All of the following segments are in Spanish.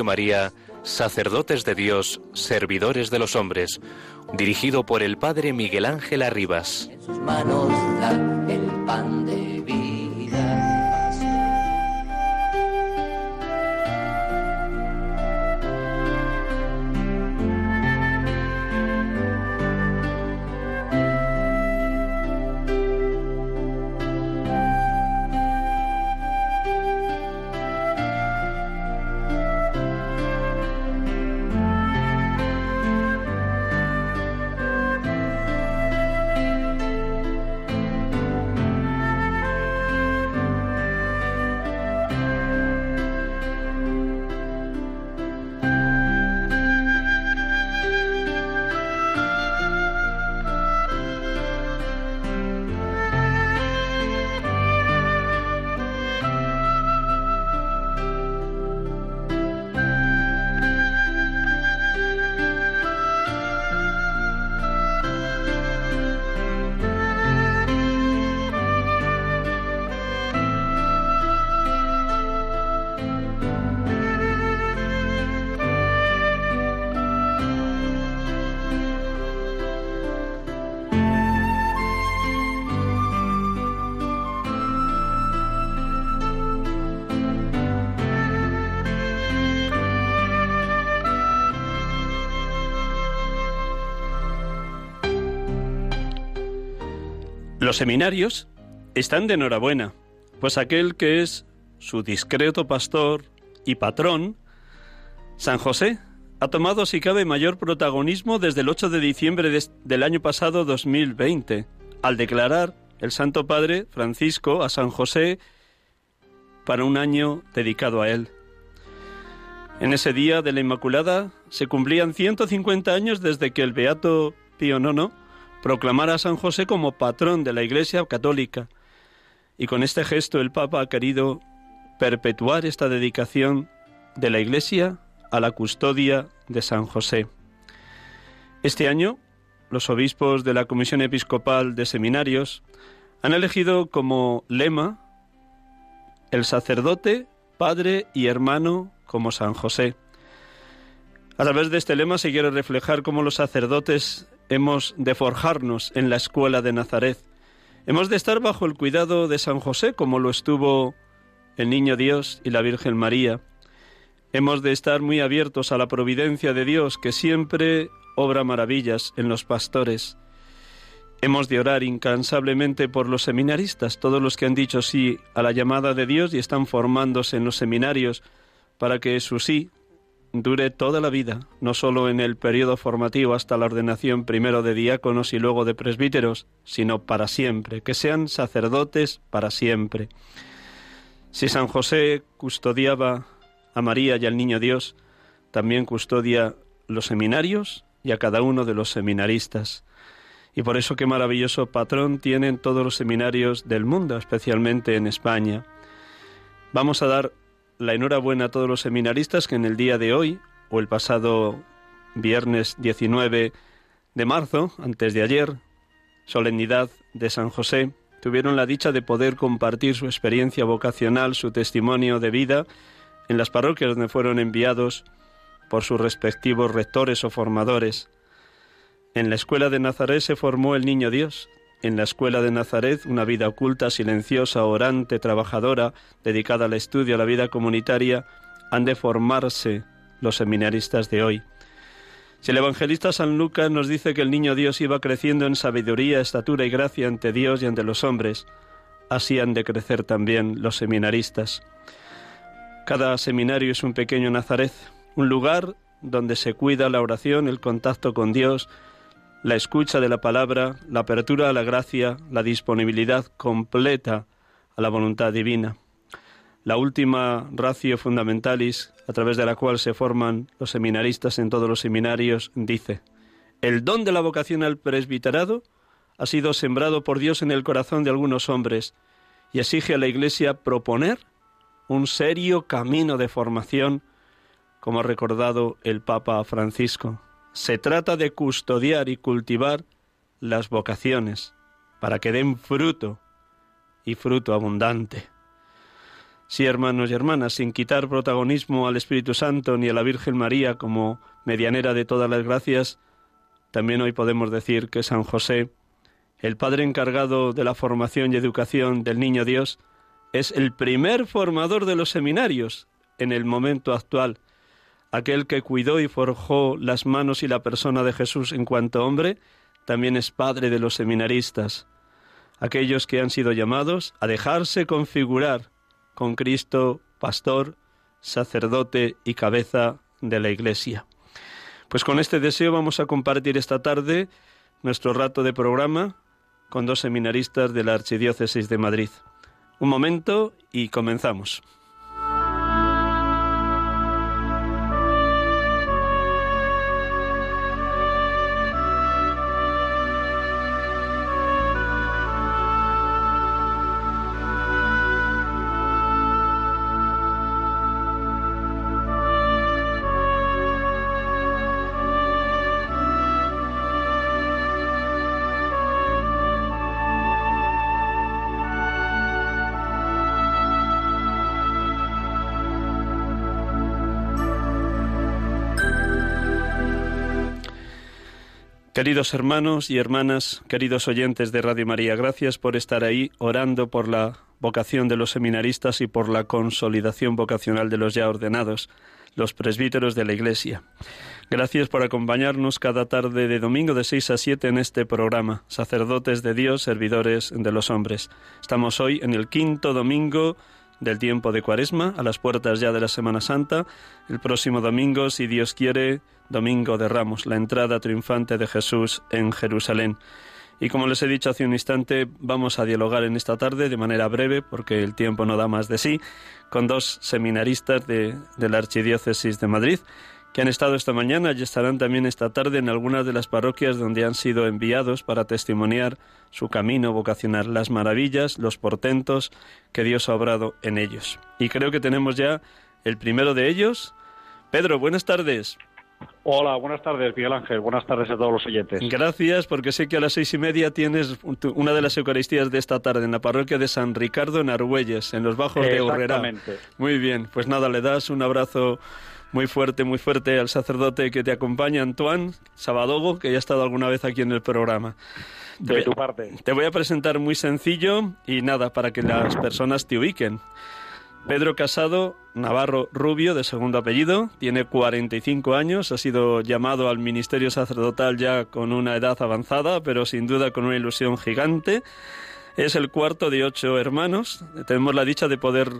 María, Sacerdotes de Dios, Servidores de los Hombres, dirigido por el Padre Miguel Ángel Arribas. Los seminarios están de enhorabuena, pues aquel que es su discreto pastor y patrón, San José, ha tomado si cabe mayor protagonismo desde el 8 de diciembre del año pasado 2020, al declarar el Santo Padre Francisco a San José para un año dedicado a él. En ese día de la Inmaculada se cumplían 150 años desde que el Beato Pío IX proclamar a San José como patrón de la Iglesia católica. Y con este gesto el Papa ha querido perpetuar esta dedicación de la Iglesia a la custodia de San José. Este año, los obispos de la Comisión Episcopal de Seminarios han elegido como lema el sacerdote, padre y hermano como San José. A través de este lema se quiere reflejar cómo los sacerdotes hemos de forjarnos en la escuela de Nazaret. Hemos de estar bajo el cuidado de San José, como lo estuvo el Niño Dios y la Virgen María. Hemos de estar muy abiertos a la providencia de Dios, que siempre obra maravillas en los pastores. Hemos de orar incansablemente por los seminaristas, todos los que han dicho sí a la llamada de Dios y están formándose en los seminarios, para que su sí dure toda la vida, no solo en el periodo formativo hasta la ordenación primero de diáconos y luego de presbíteros, sino para siempre, que sean sacerdotes para siempre. Si San José custodiaba a María y al Niño Dios, también custodia los seminarios y a cada uno de los seminaristas. Y por eso qué maravilloso patrón tienen todos los seminarios del mundo, especialmente en España. Vamos a dar la enhorabuena a todos los seminaristas que en el día de hoy, o el pasado viernes 19 de marzo, antes de ayer, solemnidad de San José, tuvieron la dicha de poder compartir su experiencia vocacional, su testimonio de vida en las parroquias donde fueron enviados por sus respectivos rectores o formadores. En la escuela de Nazaret se formó el Niño Dios, en la escuela de Nazaret una vida oculta, silenciosa, orante, trabajadora, dedicada al estudio, a la vida comunitaria, han de formarse los seminaristas de hoy. Si el evangelista San Lucas nos dice que el niño Dios iba creciendo en sabiduría, estatura y gracia ante Dios y ante los hombres, así han de crecer también los seminaristas. Cada seminario es un pequeño Nazaret, un lugar donde se cuida la oración, el contacto con Dios, la escucha de la palabra, la apertura a la gracia, la disponibilidad completa a la voluntad divina. La última ratio fundamentalis, a través de la cual se forman los seminaristas en todos los seminarios, dice, el don de la vocación al presbiterado ha sido sembrado por Dios en el corazón de algunos hombres y exige a la Iglesia proponer un serio camino de formación, como ha recordado el Papa Francisco. Se trata de custodiar y cultivar las vocaciones para que den fruto y fruto abundante. Sí, hermanos y hermanas, sin quitar protagonismo al Espíritu Santo ni a la Virgen María como medianera de todas las gracias, también hoy podemos decir que San José, el Padre encargado de la formación y educación del Niño Dios, es el primer formador de los seminarios en el momento actual aquel que cuidó y forjó las manos y la persona de Jesús en cuanto hombre, también es padre de los seminaristas, aquellos que han sido llamados a dejarse configurar con Cristo, pastor, sacerdote y cabeza de la Iglesia. Pues con este deseo vamos a compartir esta tarde nuestro rato de programa con dos seminaristas de la Archidiócesis de Madrid. Un momento y comenzamos. Queridos hermanos y hermanas, queridos oyentes de Radio María, gracias por estar ahí orando por la vocación de los seminaristas y por la consolidación vocacional de los ya ordenados, los presbíteros de la Iglesia. Gracias por acompañarnos cada tarde de domingo de 6 a 7 en este programa, sacerdotes de Dios, servidores de los hombres. Estamos hoy en el quinto domingo del tiempo de Cuaresma, a las puertas ya de la Semana Santa. El próximo domingo, si Dios quiere, domingo de Ramos, la entrada triunfante de Jesús en Jerusalén. Y como les he dicho hace un instante, vamos a dialogar en esta tarde de manera breve, porque el tiempo no da más de sí, con dos seminaristas de, de la Archidiócesis de Madrid que han estado esta mañana y estarán también esta tarde en algunas de las parroquias donde han sido enviados para testimoniar su camino vocacional, las maravillas, los portentos que Dios ha obrado en ellos. Y creo que tenemos ya el primero de ellos. Pedro, buenas tardes. Hola, buenas tardes, Miguel Ángel. Buenas tardes a todos los oyentes. Gracias, porque sé que a las seis y media tienes una de las Eucaristías de esta tarde en la parroquia de San Ricardo en Argüelles, en los Bajos de Urrera. Muy bien, pues nada, le das un abrazo muy fuerte, muy fuerte al sacerdote que te acompaña, Antoine Sabadogo, que ya ha estado alguna vez aquí en el programa. De tu parte. Te voy a presentar muy sencillo y nada, para que las personas te ubiquen. Pedro Casado Navarro Rubio, de segundo apellido, tiene 45 años, ha sido llamado al ministerio sacerdotal ya con una edad avanzada, pero sin duda con una ilusión gigante. Es el cuarto de ocho hermanos. Tenemos la dicha de poder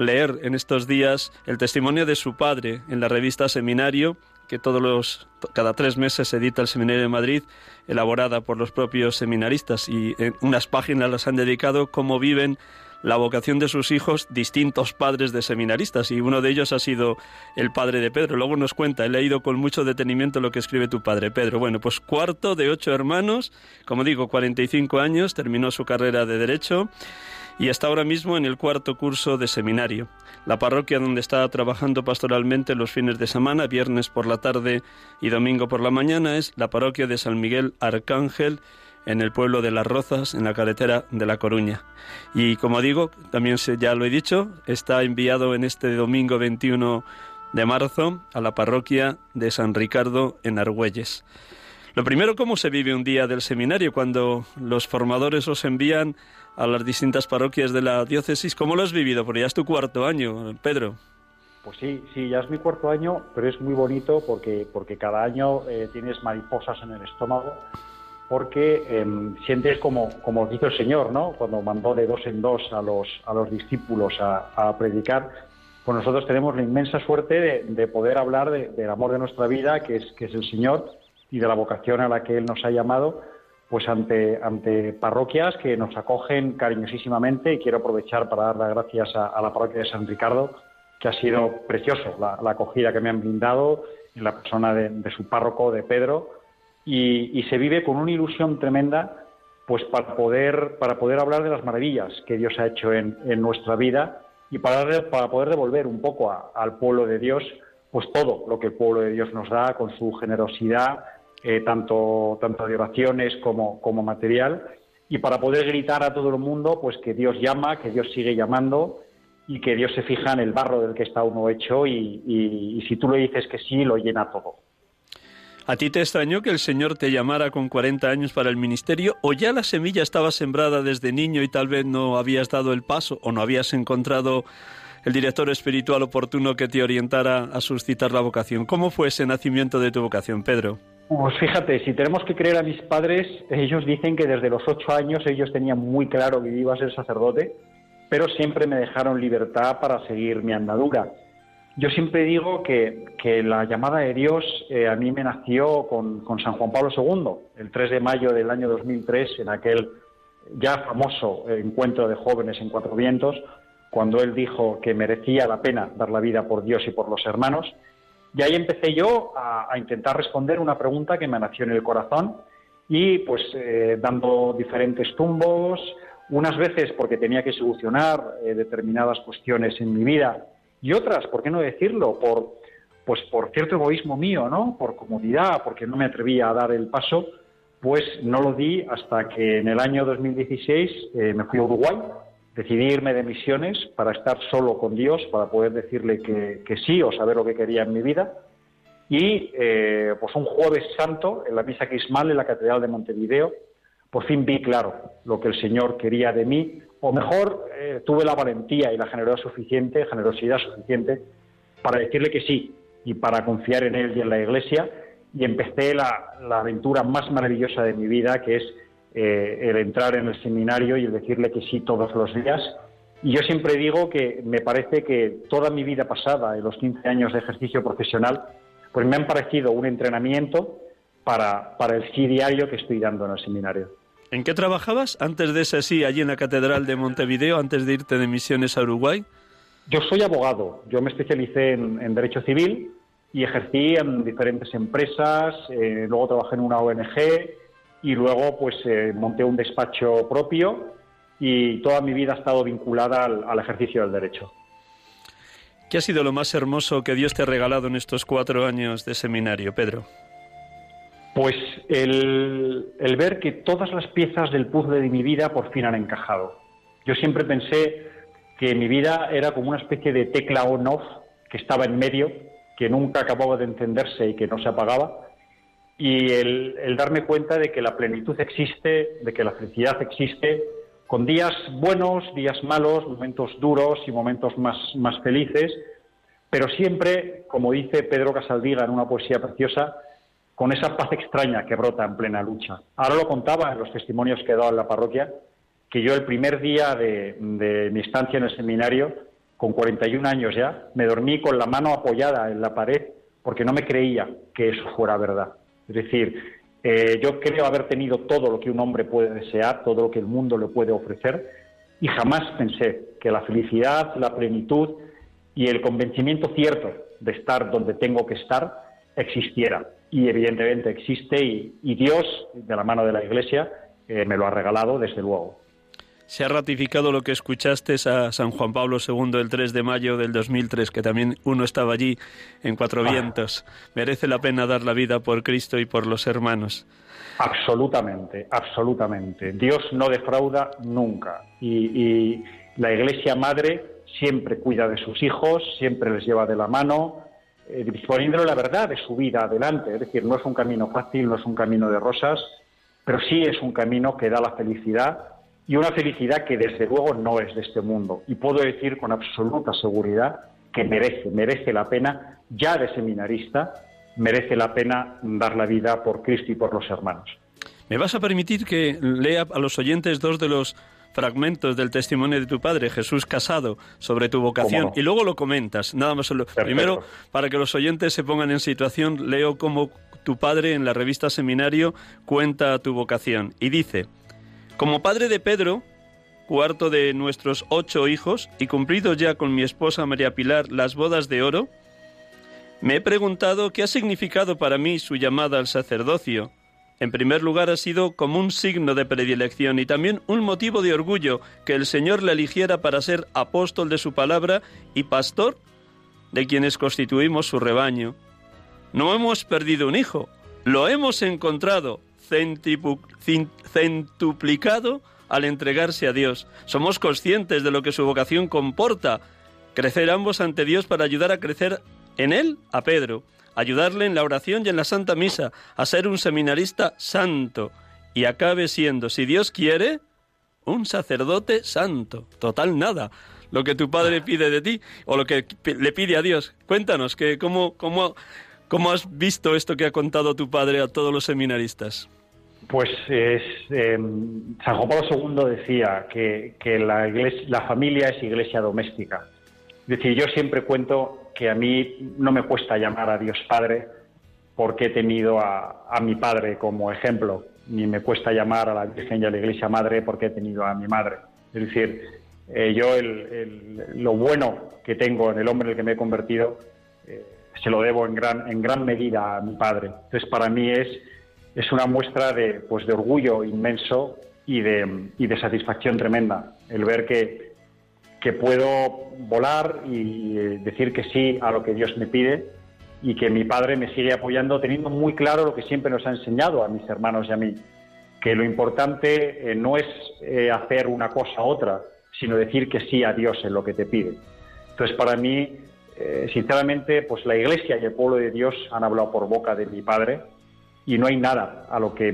leer en estos días el testimonio de su padre en la revista Seminario, que todos los cada tres meses edita el Seminario de Madrid, elaborada por los propios seminaristas y en unas páginas las han dedicado cómo viven la vocación de sus hijos distintos padres de seminaristas y uno de ellos ha sido el padre de Pedro. Luego nos cuenta, he leído con mucho detenimiento lo que escribe tu padre Pedro. Bueno, pues cuarto de ocho hermanos, como digo, 45 años, terminó su carrera de derecho y está ahora mismo en el cuarto curso de seminario. La parroquia donde está trabajando pastoralmente los fines de semana, viernes por la tarde y domingo por la mañana, es la parroquia de San Miguel Arcángel en el pueblo de Las Rozas, en la carretera de La Coruña. Y como digo, también ya lo he dicho, está enviado en este domingo 21 de marzo a la parroquia de San Ricardo en Argüelles. Lo primero, ¿cómo se vive un día del seminario cuando los formadores os envían a las distintas parroquias de la diócesis? ¿Cómo lo has vivido? Porque ya es tu cuarto año, Pedro. Pues sí, sí, ya es mi cuarto año, pero es muy bonito porque, porque cada año eh, tienes mariposas en el estómago, porque em, sientes como, como dice el Señor, ¿no? Cuando mandó de dos en dos a los, a los discípulos a, predicar, pues nosotros tenemos la inmensa suerte de, poder hablar del amor de nuestra vida, que es, que es el Señor, y de la vocación a la que Él nos ha llamado, pues ante, ante parroquias que nos acogen cariñosísimamente y quiero aprovechar para dar las gracias a, la parroquia de San Ricardo, que ha sido precioso la, acogida que me han brindado en la persona de, su párroco, de Pedro, y, se vive con una ilusión tremenda pues para poder, para poder hablar de las maravillas que Dios ha hecho en, en nuestra vida y para, para poder devolver un poco al pueblo de Dios pues todo lo que el pueblo de Dios nos da con su generosidad, eh, tanto, tanto de oraciones como, como material, y para poder gritar a todo el mundo pues que Dios llama, que Dios sigue llamando y que Dios se fija en el barro del que está uno hecho y, y si tú le dices que sí, lo llena todo. ¿A ti te extrañó que el Señor te llamara con 40 años para el ministerio o ya la semilla estaba sembrada desde niño y tal vez no habías dado el paso o no habías encontrado el director espiritual oportuno que te orientara a suscitar la vocación. ¿Cómo fue ese nacimiento de tu vocación, Pedro? Pues fíjate, si tenemos que creer a mis padres, ellos dicen que desde los ocho años ellos tenían muy claro que iba a ser sacerdote, pero siempre me dejaron libertad para seguir mi andadura. Yo siempre digo que, la llamada de Dios eh, a mí me nació con, con, San Juan Pablo II, el 3 de mayo del año 2003, en aquel ya famoso encuentro de jóvenes en Cuatro Vientos, cuando él dijo que merecía la pena dar la vida por Dios y por los hermanos. Y ahí empecé yo a, intentar responder una pregunta que me nació en el corazón y pues eh, dando diferentes tumbos, unas veces porque tenía que solucionar eh, determinadas cuestiones en mi vida y otras, ¿por qué no decirlo? Por, pues por cierto egoísmo mío, ¿no? Por comodidad, porque no me atrevía a dar el paso, pues no lo di hasta que en el año 2016 eh, me fui a Uruguay decidí irme de misiones para estar solo con Dios, para poder decirle que, sí o saber lo que quería en mi vida. Y eh, pues un jueves santo, en la misa crismal en la Catedral de Montevideo, por fin vi claro lo que el Señor quería de mí, o mejor, eh, tuve la valentía y la generosidad suficiente, generosidad suficiente para decirle que sí y para confiar en Él y en la Iglesia. Y empecé la aventura más maravillosa de mi vida, que es eh, el entrar en el seminario y el decirle que sí todos los días. Y yo siempre digo que me parece que toda mi vida pasada, en los 15 años de ejercicio profesional, pues me han parecido un entrenamiento para, para el sí diario que estoy dando en el seminario. ¿En qué trabajabas antes de ese sí allí en la Catedral de Montevideo, antes de irte de misiones a Uruguay? Yo soy abogado, yo me especialicé en, Derecho Civil y ejercí en diferentes empresas, eh, luego trabajé en una ONG, y luego pues eh, monté un despacho propio y toda mi vida ha estado vinculada al, ejercicio del derecho. ¿Qué ha sido lo más hermoso que Dios te ha regalado en estos cuatro años de seminario, Pedro? Pues el, el, ver que todas las piezas del puzzle de mi vida por fin han encajado. Yo siempre pensé que mi vida era como una especie de tecla on-off que estaba en medio, que nunca acababa de encenderse y que no se apagaba, y el, darme cuenta de que la plenitud existe, de que la felicidad existe, con días buenos, días malos, momentos duros y momentos más, más felices, pero siempre, como dice Pedro Casaldiga en una poesía preciosa, con esa paz extraña que brota en plena lucha. Ahora lo contaba en los testimonios que he dado en la parroquia, que yo el primer día de mi estancia en el seminario, con 41 años ya, me dormí con la mano apoyada en la pared porque no me creía que eso fuera verdad. Es decir, eh, yo creo haber tenido todo lo que un hombre puede desear, todo lo que el mundo le puede ofrecer, y jamás pensé que la felicidad, la plenitud y el convencimiento cierto de estar donde tengo que estar existiera. Y evidentemente existe y, Dios, de la mano de la Iglesia, eh, me lo ha regalado desde luego. Se ha ratificado lo que escuchaste a San Juan Pablo II el 3 de mayo del 2003, que también uno estaba allí en Cuatro ah. Vientos. Merece la pena dar la vida por Cristo y por los hermanos. Absolutamente, absolutamente. Dios no defrauda nunca. Y, la Iglesia Madre siempre cuida de sus hijos, siempre les lleva de la mano, eh, disponiéndole la verdad de su vida adelante. Es decir, no es un camino fácil, no es un camino de rosas, pero sí es un camino que da la felicidad y una felicidad que desde luego no es de este mundo. Y puedo decir con absoluta seguridad que merece, merece la pena, ya de seminarista, merece la pena dar la vida por Cristo y por los hermanos. ¿Me vas a permitir que lea a los oyentes dos de los fragmentos del testimonio de tu padre, Jesús Casado, sobre tu vocación y luego lo comentas. Nada más. Primero, para que los oyentes se pongan en situación, leo cómo tu padre en la revista Seminario cuenta tu vocación y dice, como padre de Pedro, cuarto de nuestros ocho hijos, y cumplido ya con mi esposa María Pilar las bodas de oro, me he preguntado qué ha significado para mí su llamada al sacerdocio. En primer lugar ha sido como un signo de predilección y también un motivo de orgullo que el Señor le eligiera para ser apóstol de su palabra y pastor de quienes constituimos su rebaño. No hemos perdido un hijo, lo hemos encontrado centuplicado al entregarse a Dios. Somos conscientes de lo que su vocación comporta, crecer ambos ante Dios para ayudar a crecer en él a Pedro, ayudarle en la oración y en la Santa Misa, a ser un seminarista santo y acabe siendo, si Dios quiere, un sacerdote santo. Total nada. Lo que tu padre pide de ti o lo que le pide a Dios. Cuéntanos, que cómo, cómo, cómo has visto esto que ha contado tu padre a todos los seminaristas. Pues es, em, San Juan Pablo II decía que, la, la familia es iglesia doméstica. Es decir, yo siempre cuento que a mí no me cuesta llamar a Dios Padre porque he tenido a, mi padre como ejemplo, ni me cuesta llamar a la Virgen y a la Iglesia Madre porque he tenido a mi madre. Es decir, eh, yo lo bueno que tengo en el hombre en el que me he convertido eh, se lo debo en gran, en gran medida a mi padre. Entonces, para mí es, es una muestra de, pues, de orgullo inmenso y de, y de satisfacción tremenda el ver que, que puedo volar y decir que sí a lo que Dios me pide y que mi padre me sigue apoyando teniendo muy claro lo que siempre nos ha enseñado a mis hermanos y a mí, que lo importante eh, no es eh, hacer una cosa u otra, sino decir que sí a Dios en lo que te pide. Entonces, para mí, eh, sinceramente, pues la Iglesia y el pueblo de Dios han hablado por boca de mi padre y no hay nada a lo que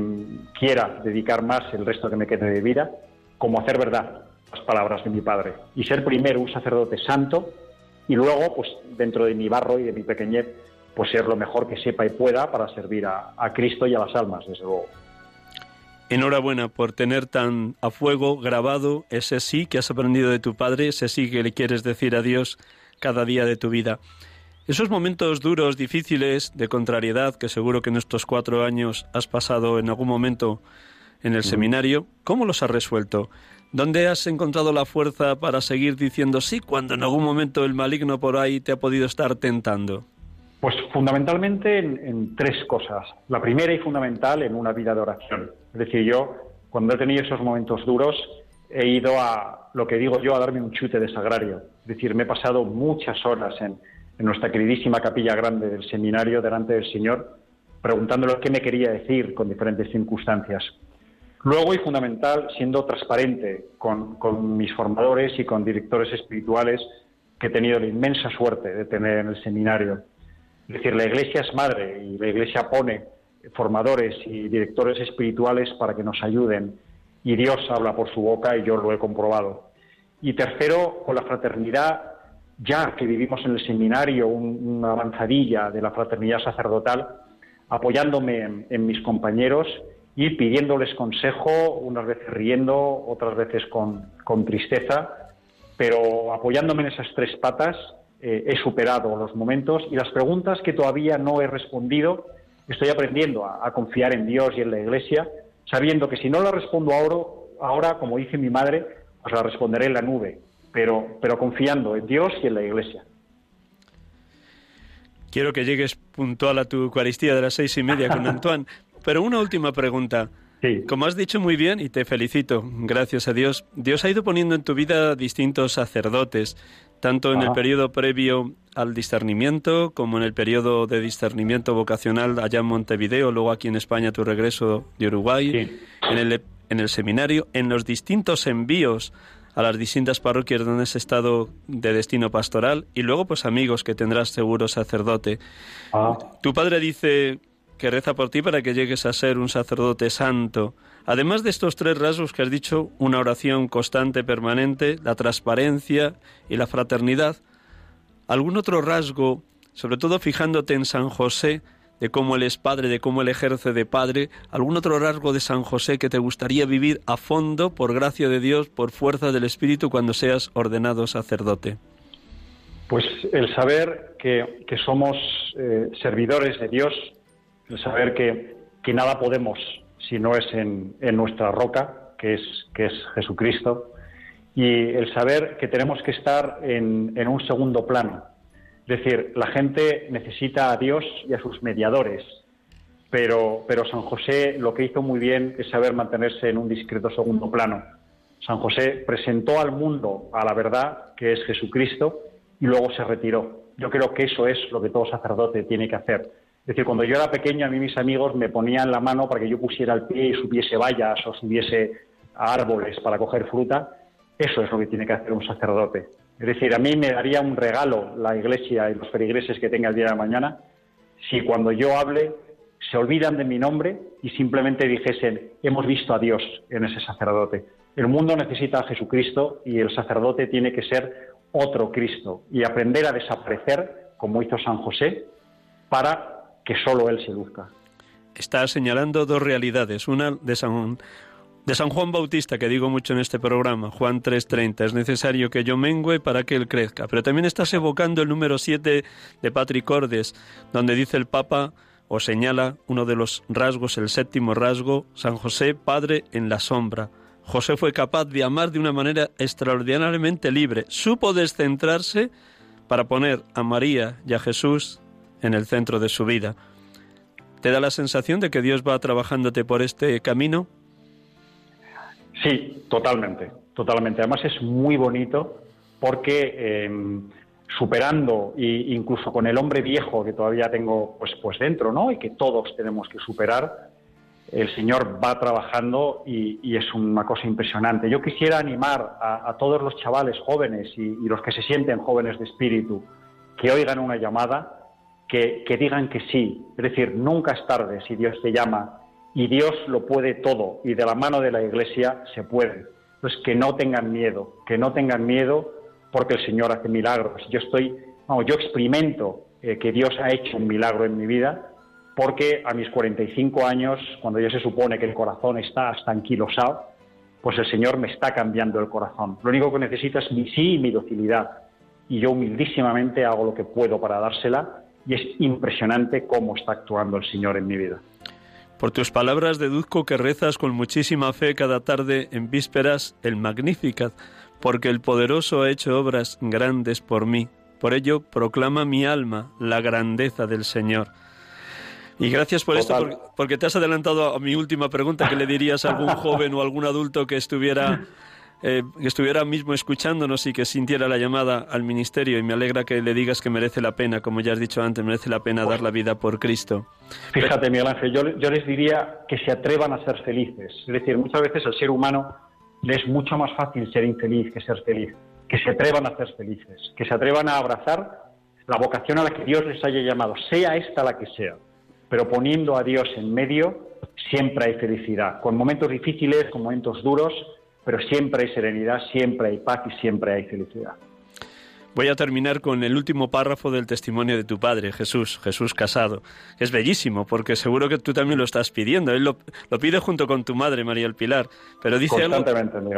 quiera dedicar más el resto que me quede de vida como hacer verdad, las palabras de mi padre y ser primero un sacerdote santo y luego, pues dentro de mi barro y de mi pequeñez, pues ser lo mejor que sepa y pueda para servir a, Cristo y a las almas, desde luego. Enhorabuena por tener tan a fuego grabado ese sí que has aprendido de tu padre, ese sí que le quieres decir a Dios cada día de tu vida. Esos momentos duros, difíciles, de contrariedad, que seguro que en estos cuatro años has pasado en algún momento en el seminario, ¿cómo los has resuelto? ¿Dónde has encontrado la fuerza para seguir diciendo sí cuando en algún momento el maligno por ahí te ha podido estar tentando? Pues fundamentalmente en, tres cosas. La primera y fundamental en una vida de oración. Es decir, yo cuando he tenido esos momentos duros he ido a, lo que digo yo, a darme un chute de sagrario. Es decir, me he pasado muchas horas en, en nuestra queridísima capilla grande del seminario delante del Señor preguntándole qué me quería decir con diferentes circunstancias. Luego, y fundamental, siendo transparente con, mis formadores y con directores espirituales que he tenido la inmensa suerte de tener en el seminario. Es decir, la Iglesia es madre y la Iglesia pone formadores y directores espirituales para que nos ayuden y Dios habla por su boca y yo lo he comprobado. Y tercero, con la fraternidad, ya que vivimos en el seminario una avanzadilla de la fraternidad sacerdotal, apoyándome en mis compañeros y pidiéndoles consejo, unas veces riendo, otras veces con, tristeza, pero apoyándome en esas tres patas eh, he superado los momentos y las preguntas que todavía no he respondido, estoy aprendiendo a, confiar en Dios y en la Iglesia, sabiendo que si no las respondo ahora, ahora, como dice mi madre, pues las responderé en la nube, pero, pero confiando en Dios y en la Iglesia. Quiero que llegues puntual a tu Eucaristía de las seis y media con Antoine, pero una última pregunta. Como has dicho muy bien, y te felicito, gracias a Dios, Dios ha ido poniendo en tu vida distintos sacerdotes, tanto en el periodo previo al discernimiento como en el periodo de discernimiento vocacional allá en Montevideo, luego aquí en España tu regreso de Uruguay, en, el, en el seminario, en los distintos envíos a las distintas parroquias donde has estado de destino pastoral y luego pues amigos que tendrás seguro sacerdote. Ah. Tu padre dice que reza por ti para que llegues a ser un sacerdote santo. Además de estos tres rasgos que has dicho, una oración constante, permanente, la transparencia y la fraternidad, ¿algún otro rasgo, sobre todo fijándote en San José, de cómo Él es Padre, de cómo Él ejerce de Padre, ¿algún otro rasgo de San José que te gustaría vivir a fondo, por gracia de Dios, por fuerza del Espíritu, cuando seas ordenado sacerdote? Pues el saber que, somos eh, servidores de Dios, el saber que, que, nada podemos si no es en, nuestra roca, que es, que es Jesucristo, y el saber que tenemos que estar en, en un segundo plano, es decir, la gente necesita a Dios y a sus mediadores, pero, pero San José lo que hizo muy bien es saber mantenerse en un discreto segundo plano. San José presentó al mundo a la verdad, que es Jesucristo, y luego se retiró. Yo creo que eso es lo que todo sacerdote tiene que hacer. Es decir, cuando yo era pequeño, a mí mis amigos me ponían la mano para que yo pusiera el pie y subiese vallas o subiese a árboles para coger fruta. Eso es lo que tiene que hacer un sacerdote. Es decir, a mí me daría un regalo la iglesia y los feligreses que tenga el día de mañana si cuando yo hable se olvidan de mi nombre y simplemente dijesen, hemos visto a Dios en ese sacerdote. El mundo necesita a Jesucristo y el sacerdote tiene que ser otro Cristo y aprender a desaparecer, como hizo San José, para que solo Él se luzca. Está señalando dos realidades, una de San de San Juan Bautista, que digo mucho en este programa, Juan 3.30, es necesario que yo mengüe para que él crezca. Pero también estás evocando el número 7 de Patrick Ordes, donde dice el Papa, o señala uno de los rasgos, el séptimo rasgo, San José, Padre en la sombra. José fue capaz de amar de una manera extraordinariamente libre. Supo descentrarse para poner a María y a Jesús en el centro de su vida. ¿Te da la sensación de que Dios va trabajándote por este camino? Sí, totalmente, totalmente. Además es muy bonito porque em, superando e incluso con el hombre viejo que todavía tengo pues pues dentro, ¿no? Y que todos tenemos que superar, el Señor va trabajando y, es una cosa impresionante. Yo quisiera animar a, todos los chavales jóvenes y, los que se sienten jóvenes de espíritu que oigan una llamada, que, que digan que sí. Es decir, nunca es tarde si Dios te llama y Dios lo puede todo y de la mano de la Iglesia se puede. Pues que no tengan miedo, que no tengan miedo porque el Señor hace milagros. Yo estoy, yo experimento eh, que Dios ha hecho un milagro en mi vida porque a mis 45 años, cuando ya se supone que el corazón está hasta anquilosado, pues el Señor me está cambiando el corazón. Lo único que necesito es mi sí y mi docilidad. Y yo humildísimamente hago lo que puedo para dársela y es impresionante cómo está actuando el Señor en mi vida. Por tus palabras deduzco que rezas con muchísima fe cada tarde en vísperas el Magnificat, porque el poderoso ha hecho obras grandes por mí. Por ello proclama mi alma la grandeza del Señor. Y gracias por esto, porque, te has adelantado a mi última pregunta, que le dirías a algún joven o algún adulto que estuviera eh, que estuviera mismo escuchándonos y que sintiera la llamada al ministerio y me alegra que le digas que merece la pena, como ya has dicho antes, merece la pena dar la vida por Cristo. Fíjate, Miguel Ángel, yo, yo les diría que se atrevan a ser felices. Es decir, muchas veces al ser humano le es mucho más fácil ser infeliz que ser feliz. Que se atrevan a ser felices, que se atrevan a abrazar la vocación a la que Dios les haya llamado, sea esta la que sea. Pero poniendo a Dios en medio, siempre hay felicidad. Con momentos difíciles, con momentos duros, pero siempre hay serenidad, siempre hay paz y siempre hay felicidad. Voy a terminar con el último párrafo del testimonio de tu padre, Jesús, Jesús Casado. Es bellísimo, porque seguro que tú también lo estás pidiendo. Él lo, pide junto con tu madre, María el Pilar. Pero dice algo,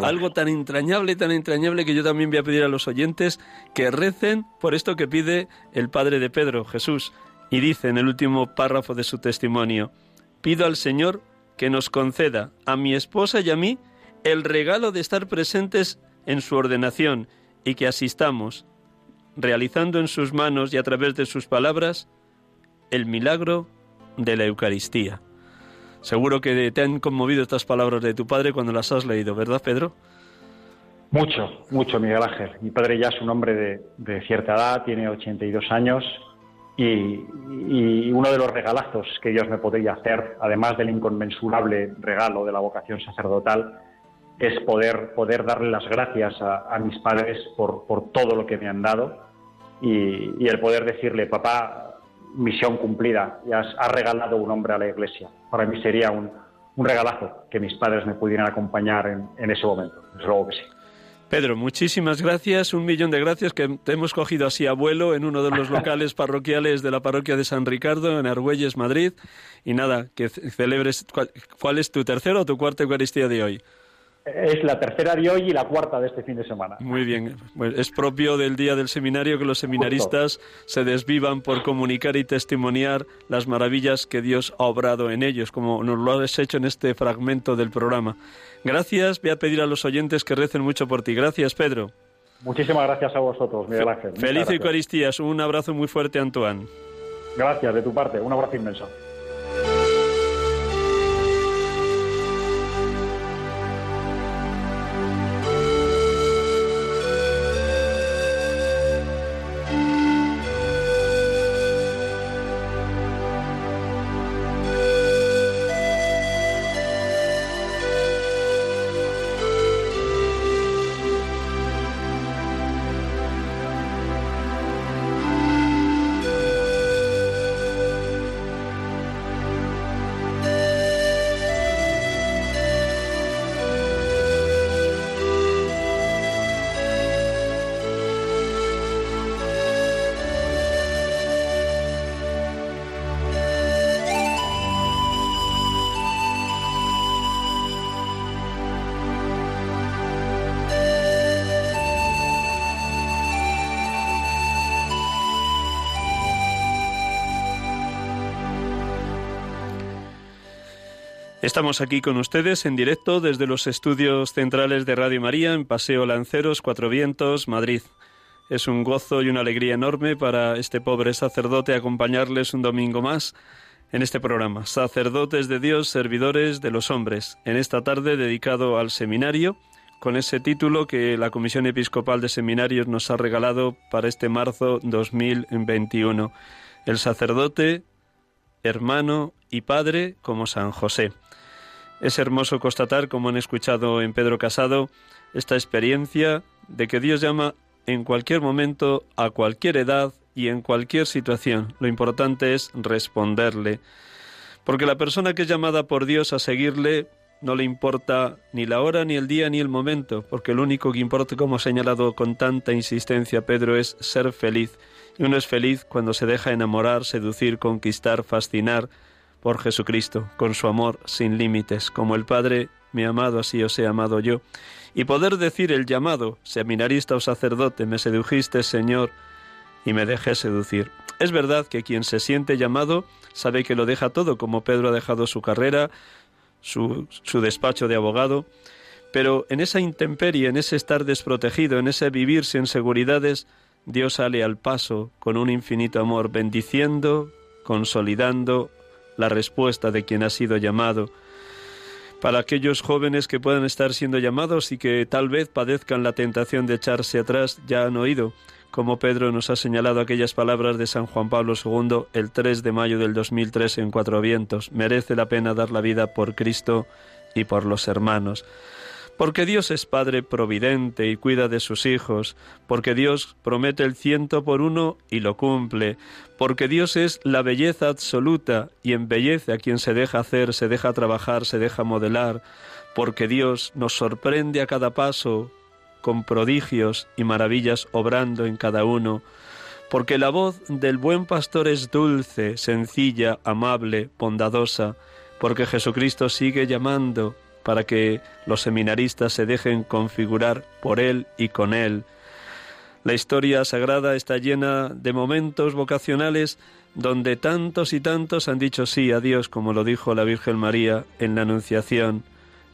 algo, tan entrañable, tan entrañable, que yo también voy a pedir a los oyentes que recen por esto que pide el padre de Pedro, Jesús. Y dice en el último párrafo de su testimonio, pido al Señor que nos conceda a mi esposa y a mí el regalo de estar presentes en su ordenación y que asistamos, realizando en sus manos y a través de sus palabras, el milagro de la Eucaristía. Seguro que te han conmovido estas palabras de tu padre cuando las has leído, ¿verdad, Pedro? Mucho, mucho, Miguel Ángel. Mi padre ya es un hombre de, cierta edad, tiene 82 años, y, uno de los regalazos que Dios me podría hacer, además del inconmensurable regalo de la vocación sacerdotal, es poder, poder darle las gracias a, mis padres por, por, todo lo que me han dado y, el poder decirle, papá, misión cumplida, ya has, regalado un hombre a la iglesia. Para mí sería un, un regalazo que mis padres me pudieran acompañar en, en ese momento, desde luego que sí. Pedro, muchísimas gracias, un millón de gracias que te hemos cogido así abuelo en uno de los locales parroquiales de la parroquia de San Ricardo en Argüelles, Madrid. Y nada, que celebres, ¿cuál es tu tercera o tu cuarta Eucaristía de hoy? Es la tercera de hoy y la cuarta de este fin de semana. Muy bien. Pues es propio del día del seminario que los seminaristas se desvivan por comunicar y testimoniar las maravillas que Dios ha obrado en ellos, como nos lo has hecho en este fragmento del programa. Gracias. Voy a pedir a los oyentes que recen mucho por ti. Gracias, Pedro. Muchísimas gracias a vosotros, Miguel Ángel. Feliz Eucaristías. Un abrazo muy fuerte, Antoine. Gracias, de tu parte. Un abrazo inmenso. Estamos aquí con ustedes en directo desde los estudios centrales de Radio María en Paseo Lanceros, Cuatro Vientos, Madrid. Es un gozo y una alegría enorme para este pobre sacerdote acompañarles un domingo más en este programa. Sacerdotes de Dios, servidores de los hombres. En esta tarde dedicado al seminario, con ese título que la Comisión Episcopal de Seminarios nos ha regalado para este marzo 2021. El sacerdote, hermano y padre como San José. Es hermoso constatar, como han escuchado en Pedro Casado, esta experiencia de que Dios llama en cualquier momento, a cualquier edad y en cualquier situación. Lo importante es responderle. Porque la persona que es llamada por Dios a seguirle no le importa ni la hora, ni el día, ni el momento, porque lo único que importa, como ha señalado con tanta insistencia Pedro, es ser feliz. Y uno es feliz cuando se deja enamorar, seducir, conquistar, fascinar, por Jesucristo, con su amor sin límites, como el Padre me ha amado, así os he amado yo, y poder decir el llamado, seminarista o sacerdote, me sedujiste, Señor, y me dejé seducir. Es verdad que quien se siente llamado sabe que lo deja todo, como Pedro ha dejado su carrera, su, su despacho de abogado, pero en esa intemperie, en ese estar desprotegido, en ese vivir sin seguridades, Dios sale al paso con un infinito amor, bendiciendo, consolidando, la respuesta de quien ha sido llamado. Para aquellos jóvenes que puedan estar siendo llamados y que tal vez padezcan la tentación de echarse atrás, ya han oído como Pedro nos ha señalado aquellas palabras de San Juan Pablo II el 3 de mayo del 2003 en Cuatro Vientos. Merece la pena dar la vida por Cristo y por los hermanos porque Dios es Padre providente y cuida de sus hijos, porque Dios promete el ciento por uno y lo cumple, porque Dios es la belleza absoluta y embellece a quien se deja hacer, se deja trabajar, se deja modelar, porque Dios nos sorprende a cada paso con prodigios y maravillas obrando en cada uno, porque la voz del buen pastor es dulce, sencilla, amable, bondadosa, porque Jesucristo sigue llamando para que los seminaristas se dejen configurar por Él y con Él. La historia sagrada está llena de momentos vocacionales donde tantos y tantos han dicho sí a Dios, como lo dijo la Virgen María en la Anunciación.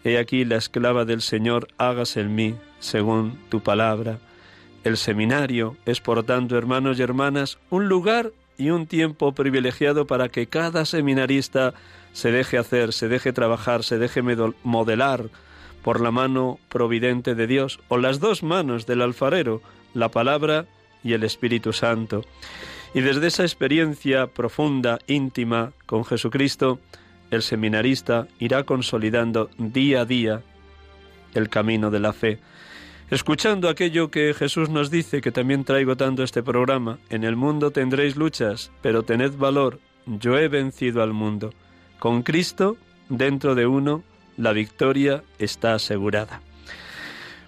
He aquí la esclava del Señor, hágase en mí, según tu palabra. El seminario es, por tanto, hermanos y hermanas, un lugar y un tiempo privilegiado para que cada seminarista se deje hacer, se deje trabajar, se deje modelar por la mano providente de Dios, o las dos manos del alfarero, la palabra y el Espíritu Santo. Y desde esa experiencia profunda, íntima con Jesucristo, el seminarista irá consolidando día a día el camino de la fe. Escuchando aquello que Jesús nos dice, que también traigo tanto este programa, en el mundo tendréis luchas, pero tened valor, yo he vencido al mundo. Con Cristo dentro de uno, la victoria está asegurada.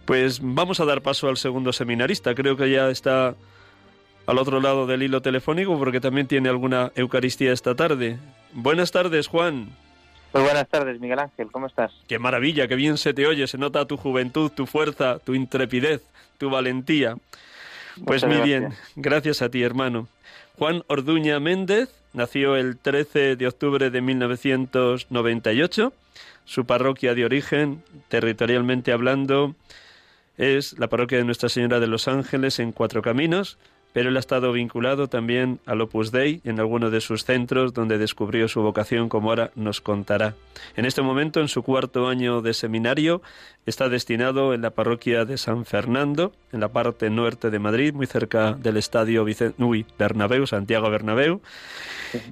Pues vamos a dar paso al segundo seminarista. Creo que ya está al otro lado del hilo telefónico porque también tiene alguna Eucaristía esta tarde. Buenas tardes, Juan. Muy buenas tardes, Miguel Ángel. ¿Cómo estás? Qué maravilla, qué bien se te oye. Se nota tu juventud, tu fuerza, tu intrepidez, tu valentía. Pues muy bien, gracias a ti, hermano. Juan Orduña Méndez nació el 13 de octubre de 1998. Su parroquia de origen, territorialmente hablando, es la parroquia de Nuestra Señora de los Ángeles en Cuatro Caminos, pero él ha estado vinculado también al Opus Dei en alguno de sus centros donde descubrió su vocación, como ahora nos contará. En este momento, en su cuarto año de seminario, está destinado en la parroquia de San Fernando, en la parte norte de Madrid, muy cerca del estadio Vicente, Bernabéu, Santiago Bernabéu,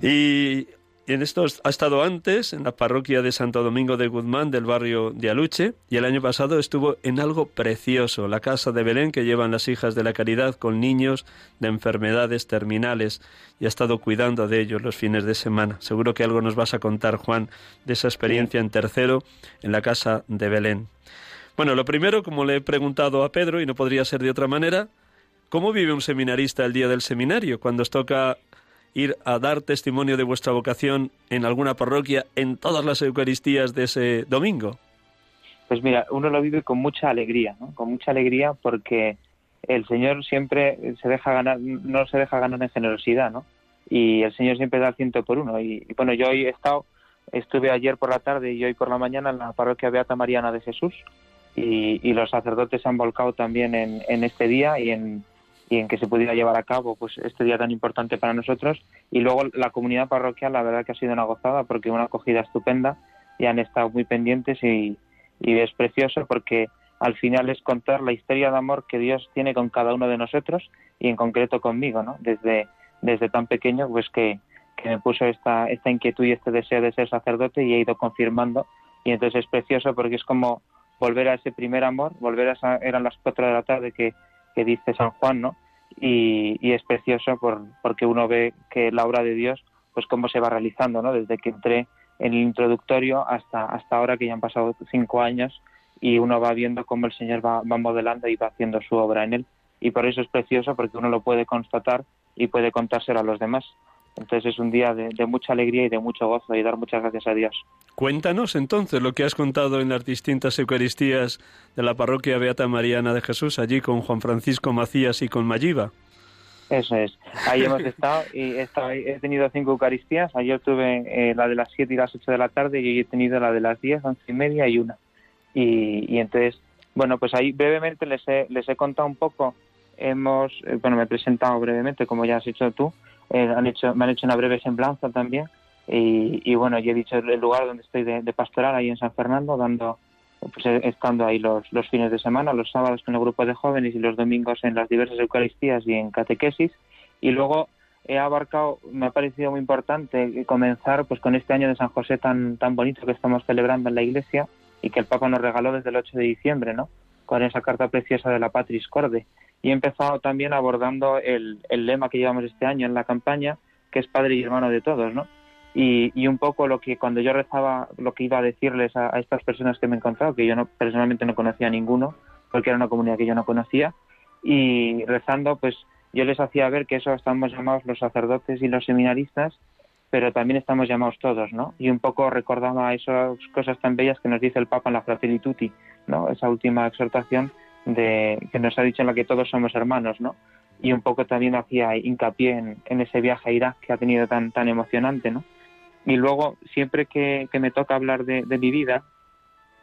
y en ha estado antes en la parroquia de Santo Domingo de Guzmán del barrio de Aluche y el año pasado estuvo en algo precioso, la casa de Belén que llevan las hijas de la caridad con niños de enfermedades terminales y ha estado cuidando de ellos los fines de semana. Seguro que algo nos vas a contar, Juan, de esa experiencia en tercero en la casa de Belén. Bueno, lo primero, como le he preguntado a Pedro, y no podría ser de otra manera, ¿cómo vive un seminarista el día del seminario cuando os toca ir a dar testimonio de vuestra vocación en alguna parroquia en todas las Eucaristías de ese domingo? Pues mira, uno lo vive con mucha alegría, ¿no? Con mucha alegría porque el Señor siempre se deja ganar, no se deja ganar en generosidad, ¿no? Y el Señor siempre da el ciento por uno. Y, bueno, yo hoy he estado, estuve ayer por la tarde y hoy por la mañana en la parroquia Beata Mariana de Jesús y, los sacerdotes se han volcado también en este día y en, y en que se pudiera llevar a cabo pues este día tan importante para nosotros y luego la comunidad parroquial la verdad que ha sido una gozada porque una acogida estupenda y han estado muy pendientes y, y es precioso porque al final es contar la historia de amor que Dios tiene con cada uno de nosotros y en concreto conmigo, ¿no? Desde, desde tan pequeño, pues que, que me puso esta, esta inquietud y este deseo de ser sacerdote y he ido confirmando y entonces es precioso porque es como volver a ese primer amor, volver a esa, eran las cuatro de la tarde que que dice San Juan, ¿no? Y, es precioso por, porque uno ve que la obra de Dios, pues cómo se va realizando, ¿no? Desde que entré en el introductorio hasta, hasta ahora que ya han pasado cinco años y uno va viendo cómo el Señor va, va modelando y va haciendo su obra en él. Y por eso es precioso porque uno lo puede constatar y puede contárselo a los demás. Entonces es un día de, mucha alegría y de mucho gozo y dar muchas gracias a Dios. Cuéntanos entonces lo que has contado en las distintas Eucaristías de la parroquia Beata Mariana de Jesús, allí con Juan Francisco Macías y con Mayiva. Eso es. Ahí hemos estado y he, he tenido cinco Eucaristías. Ayer tuve eh, la de las siete y las ocho de la tarde y hoy he tenido la de las diez, once y media y una. Y, y entonces, bueno, pues ahí brevemente les he, les he contado un poco. Hemos, eh, bueno, me he presentado brevemente, como ya has hecho tú eh, han hecho, me han hecho una breve semblanza también y, bueno, yo he dicho el lugar donde estoy de, pastoral, ahí en San Fernando, dando pues eh, estando ahí los, los fines de semana, los sábados con el grupo de jóvenes y los domingos en las diversas Eucaristías y en catequesis. Y luego he abarcado, me ha parecido muy importante comenzar pues con este año de San José tan, tan bonito que estamos celebrando en la iglesia y que el Papa nos regaló desde el 8 de diciembre, ¿no? Con esa carta preciosa de la Patris Corde y he empezado también abordando el, lema que llevamos este año en la campaña, que es Padre y Hermano de todos, ¿no? Y, un poco lo que cuando yo rezaba, lo que iba a decirles a, estas personas que me he encontrado, que yo no, personalmente no conocía a ninguno, porque era una comunidad que yo no conocía, y rezando, pues yo les hacía ver que eso estamos llamados los sacerdotes y los seminaristas, pero también estamos llamados todos, ¿no? Y un poco recordaba esas cosas tan bellas que nos dice el Papa en la Fratelli Tutti, ¿no? Esa última exhortación de que nos ha dicho en la que todos somos hermanos, ¿no? Y un poco también hacía hincapié en, ese viaje a Irak que ha tenido tan, tan emocionante, ¿no? Y luego, siempre que, me toca hablar de, mi vida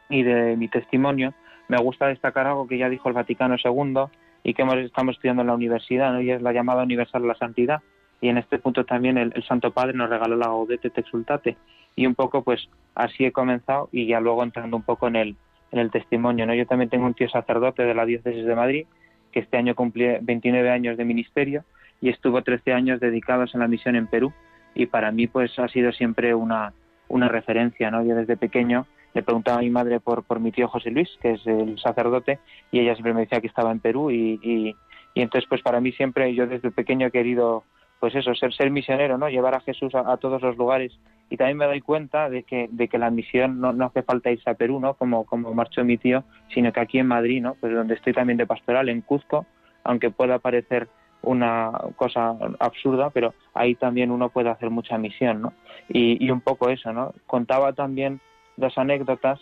y de mi testimonio, me gusta destacar algo que ya dijo el Vaticano II y que hemos, estamos estudiando en la universidad, ¿no? y es la llamada universal a la santidad. Y en este punto también el, Santo Padre nos regaló la Gaudete te exultate. Y un poco, pues, así he comenzado y ya luego entrando un poco en el, en el testimonio. ¿no? Yo también tengo un tío sacerdote de la diócesis de Madrid que este año cumple 29 años de ministerio y estuvo 13 años dedicados en la misión en Perú y para mí pues ha sido siempre una, una referencia. ¿no? Yo desde pequeño le preguntaba a mi madre por, por mi tío José Luis, que es el sacerdote, y ella siempre me decía que estaba en Perú y, y, entonces pues para mí siempre yo desde pequeño he querido pues eso, ser, ser misionero, ¿no? Llevar a Jesús a, todos los lugares y también me doy cuenta de que, de que la misión no, no hace falta irse a Perú, ¿no? Como, como marchó mi tío, sino que aquí en Madrid, ¿no? Pues donde estoy también de pastoral, en Cuzco, aunque pueda parecer una cosa absurda, pero ahí también uno puede hacer mucha misión, ¿no? Y, y un poco eso, ¿no? Contaba también dos anécdotas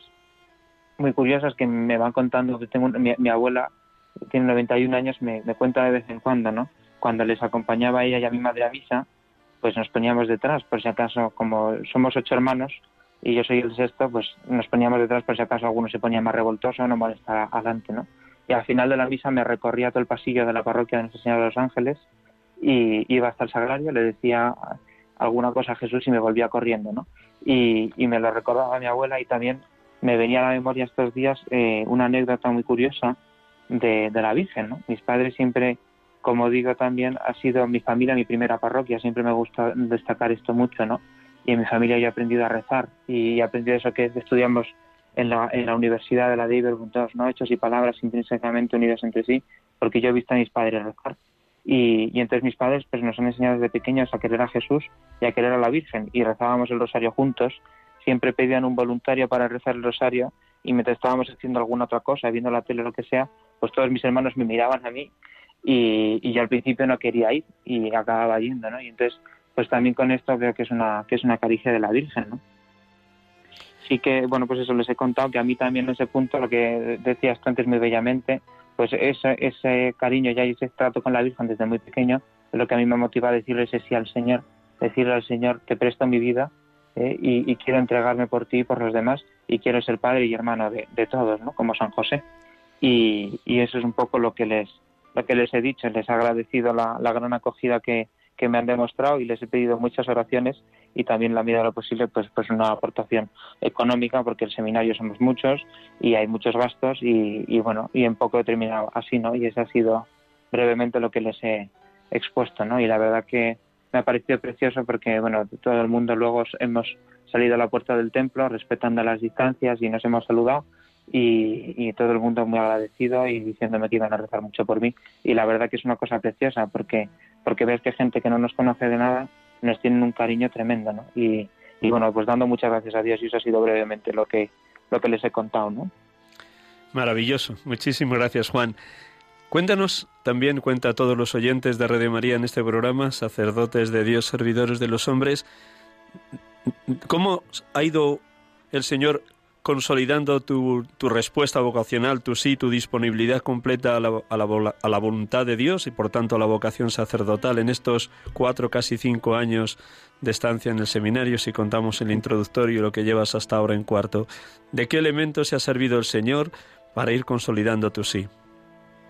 muy curiosas que me van contando, tengo mi, mi abuela tiene 91 años, me, me cuenta de vez en cuando, ¿no? Cuando les acompañaba ella y a mi madre a misa, pues nos poníamos detrás, por si acaso, como somos ocho hermanos y yo soy el sexto, pues nos poníamos detrás por si acaso alguno se ponía más revoltoso no molestara adelante, ¿no? Y al final de la misa me recorría todo el pasillo de la parroquia de Nuestra Señora de los Ángeles y iba hasta el sagrario, le decía alguna cosa a Jesús y me volvía corriendo, ¿no? Y, y me lo recordaba mi abuela y también me venía a la memoria estos días eh, una anécdota muy curiosa de, de la Virgen, ¿no? Mis padres siempre como digo también, ha sido mi familia mi primera parroquia, siempre me gusta destacar esto mucho, ¿no? Y en mi familia yo he aprendido a rezar y he aprendido eso que estudiamos en la, en la Universidad de la de todos, ¿no? Hechos y palabras intrínsecamente unidos entre sí, porque yo he visto a mis padres rezar. Y, y, entonces mis padres pues nos han enseñado desde pequeños a querer a Jesús y a querer a la Virgen y rezábamos el rosario juntos, siempre pedían un voluntario para rezar el rosario y mientras estábamos haciendo alguna otra cosa, viendo la tele o lo que sea, pues todos mis hermanos me miraban a mí y, y yo al principio no quería ir y acababa yendo, ¿no? Y entonces, pues también con esto veo que es una, que es una caricia de la Virgen, ¿no? Sí que, bueno, pues eso les he contado, que a mí también en ese punto, lo que decías tú antes muy bellamente, pues ese, ese cariño ya y ese trato con la Virgen desde muy pequeño lo que a mí me motiva a decirle ese sí al Señor, decirle al Señor, te presto mi vida eh, y, quiero entregarme por ti y por los demás y quiero ser padre y hermano de, todos, ¿no? Como San José. Y, eso es un poco lo que les, lo que les he dicho, les he agradecido la, gran acogida que, que, me han demostrado y les he pedido muchas oraciones y también la medida de lo posible pues pues una aportación económica porque el seminario somos muchos y hay muchos gastos y, y bueno y en poco he terminado así no y ese ha sido brevemente lo que les he expuesto no y la verdad que me ha parecido precioso porque bueno todo el mundo luego hemos salido a la puerta del templo respetando las distancias y nos hemos saludado y, y, todo el mundo muy agradecido y diciéndome que iban a rezar mucho por mí y la verdad que es una cosa preciosa porque porque ves que gente que no nos conoce de nada nos tienen un cariño tremendo ¿no? y, y bueno pues dando muchas gracias a Dios y eso ha sido brevemente lo que lo que les he contado ¿no? maravilloso muchísimas gracias Juan Cuéntanos, también cuenta a todos los oyentes de Radio María en este programa, sacerdotes de Dios, servidores de los hombres, cómo ha ido el Señor consolidando tu, tu, respuesta vocacional, tu sí, tu disponibilidad completa a la, a, la, a la, voluntad de Dios y por tanto a la vocación sacerdotal en estos cuatro, casi cinco años de estancia en el seminario, si contamos el introductorio y lo que llevas hasta ahora en cuarto. ¿De qué elemento se ha servido el Señor para ir consolidando tu sí?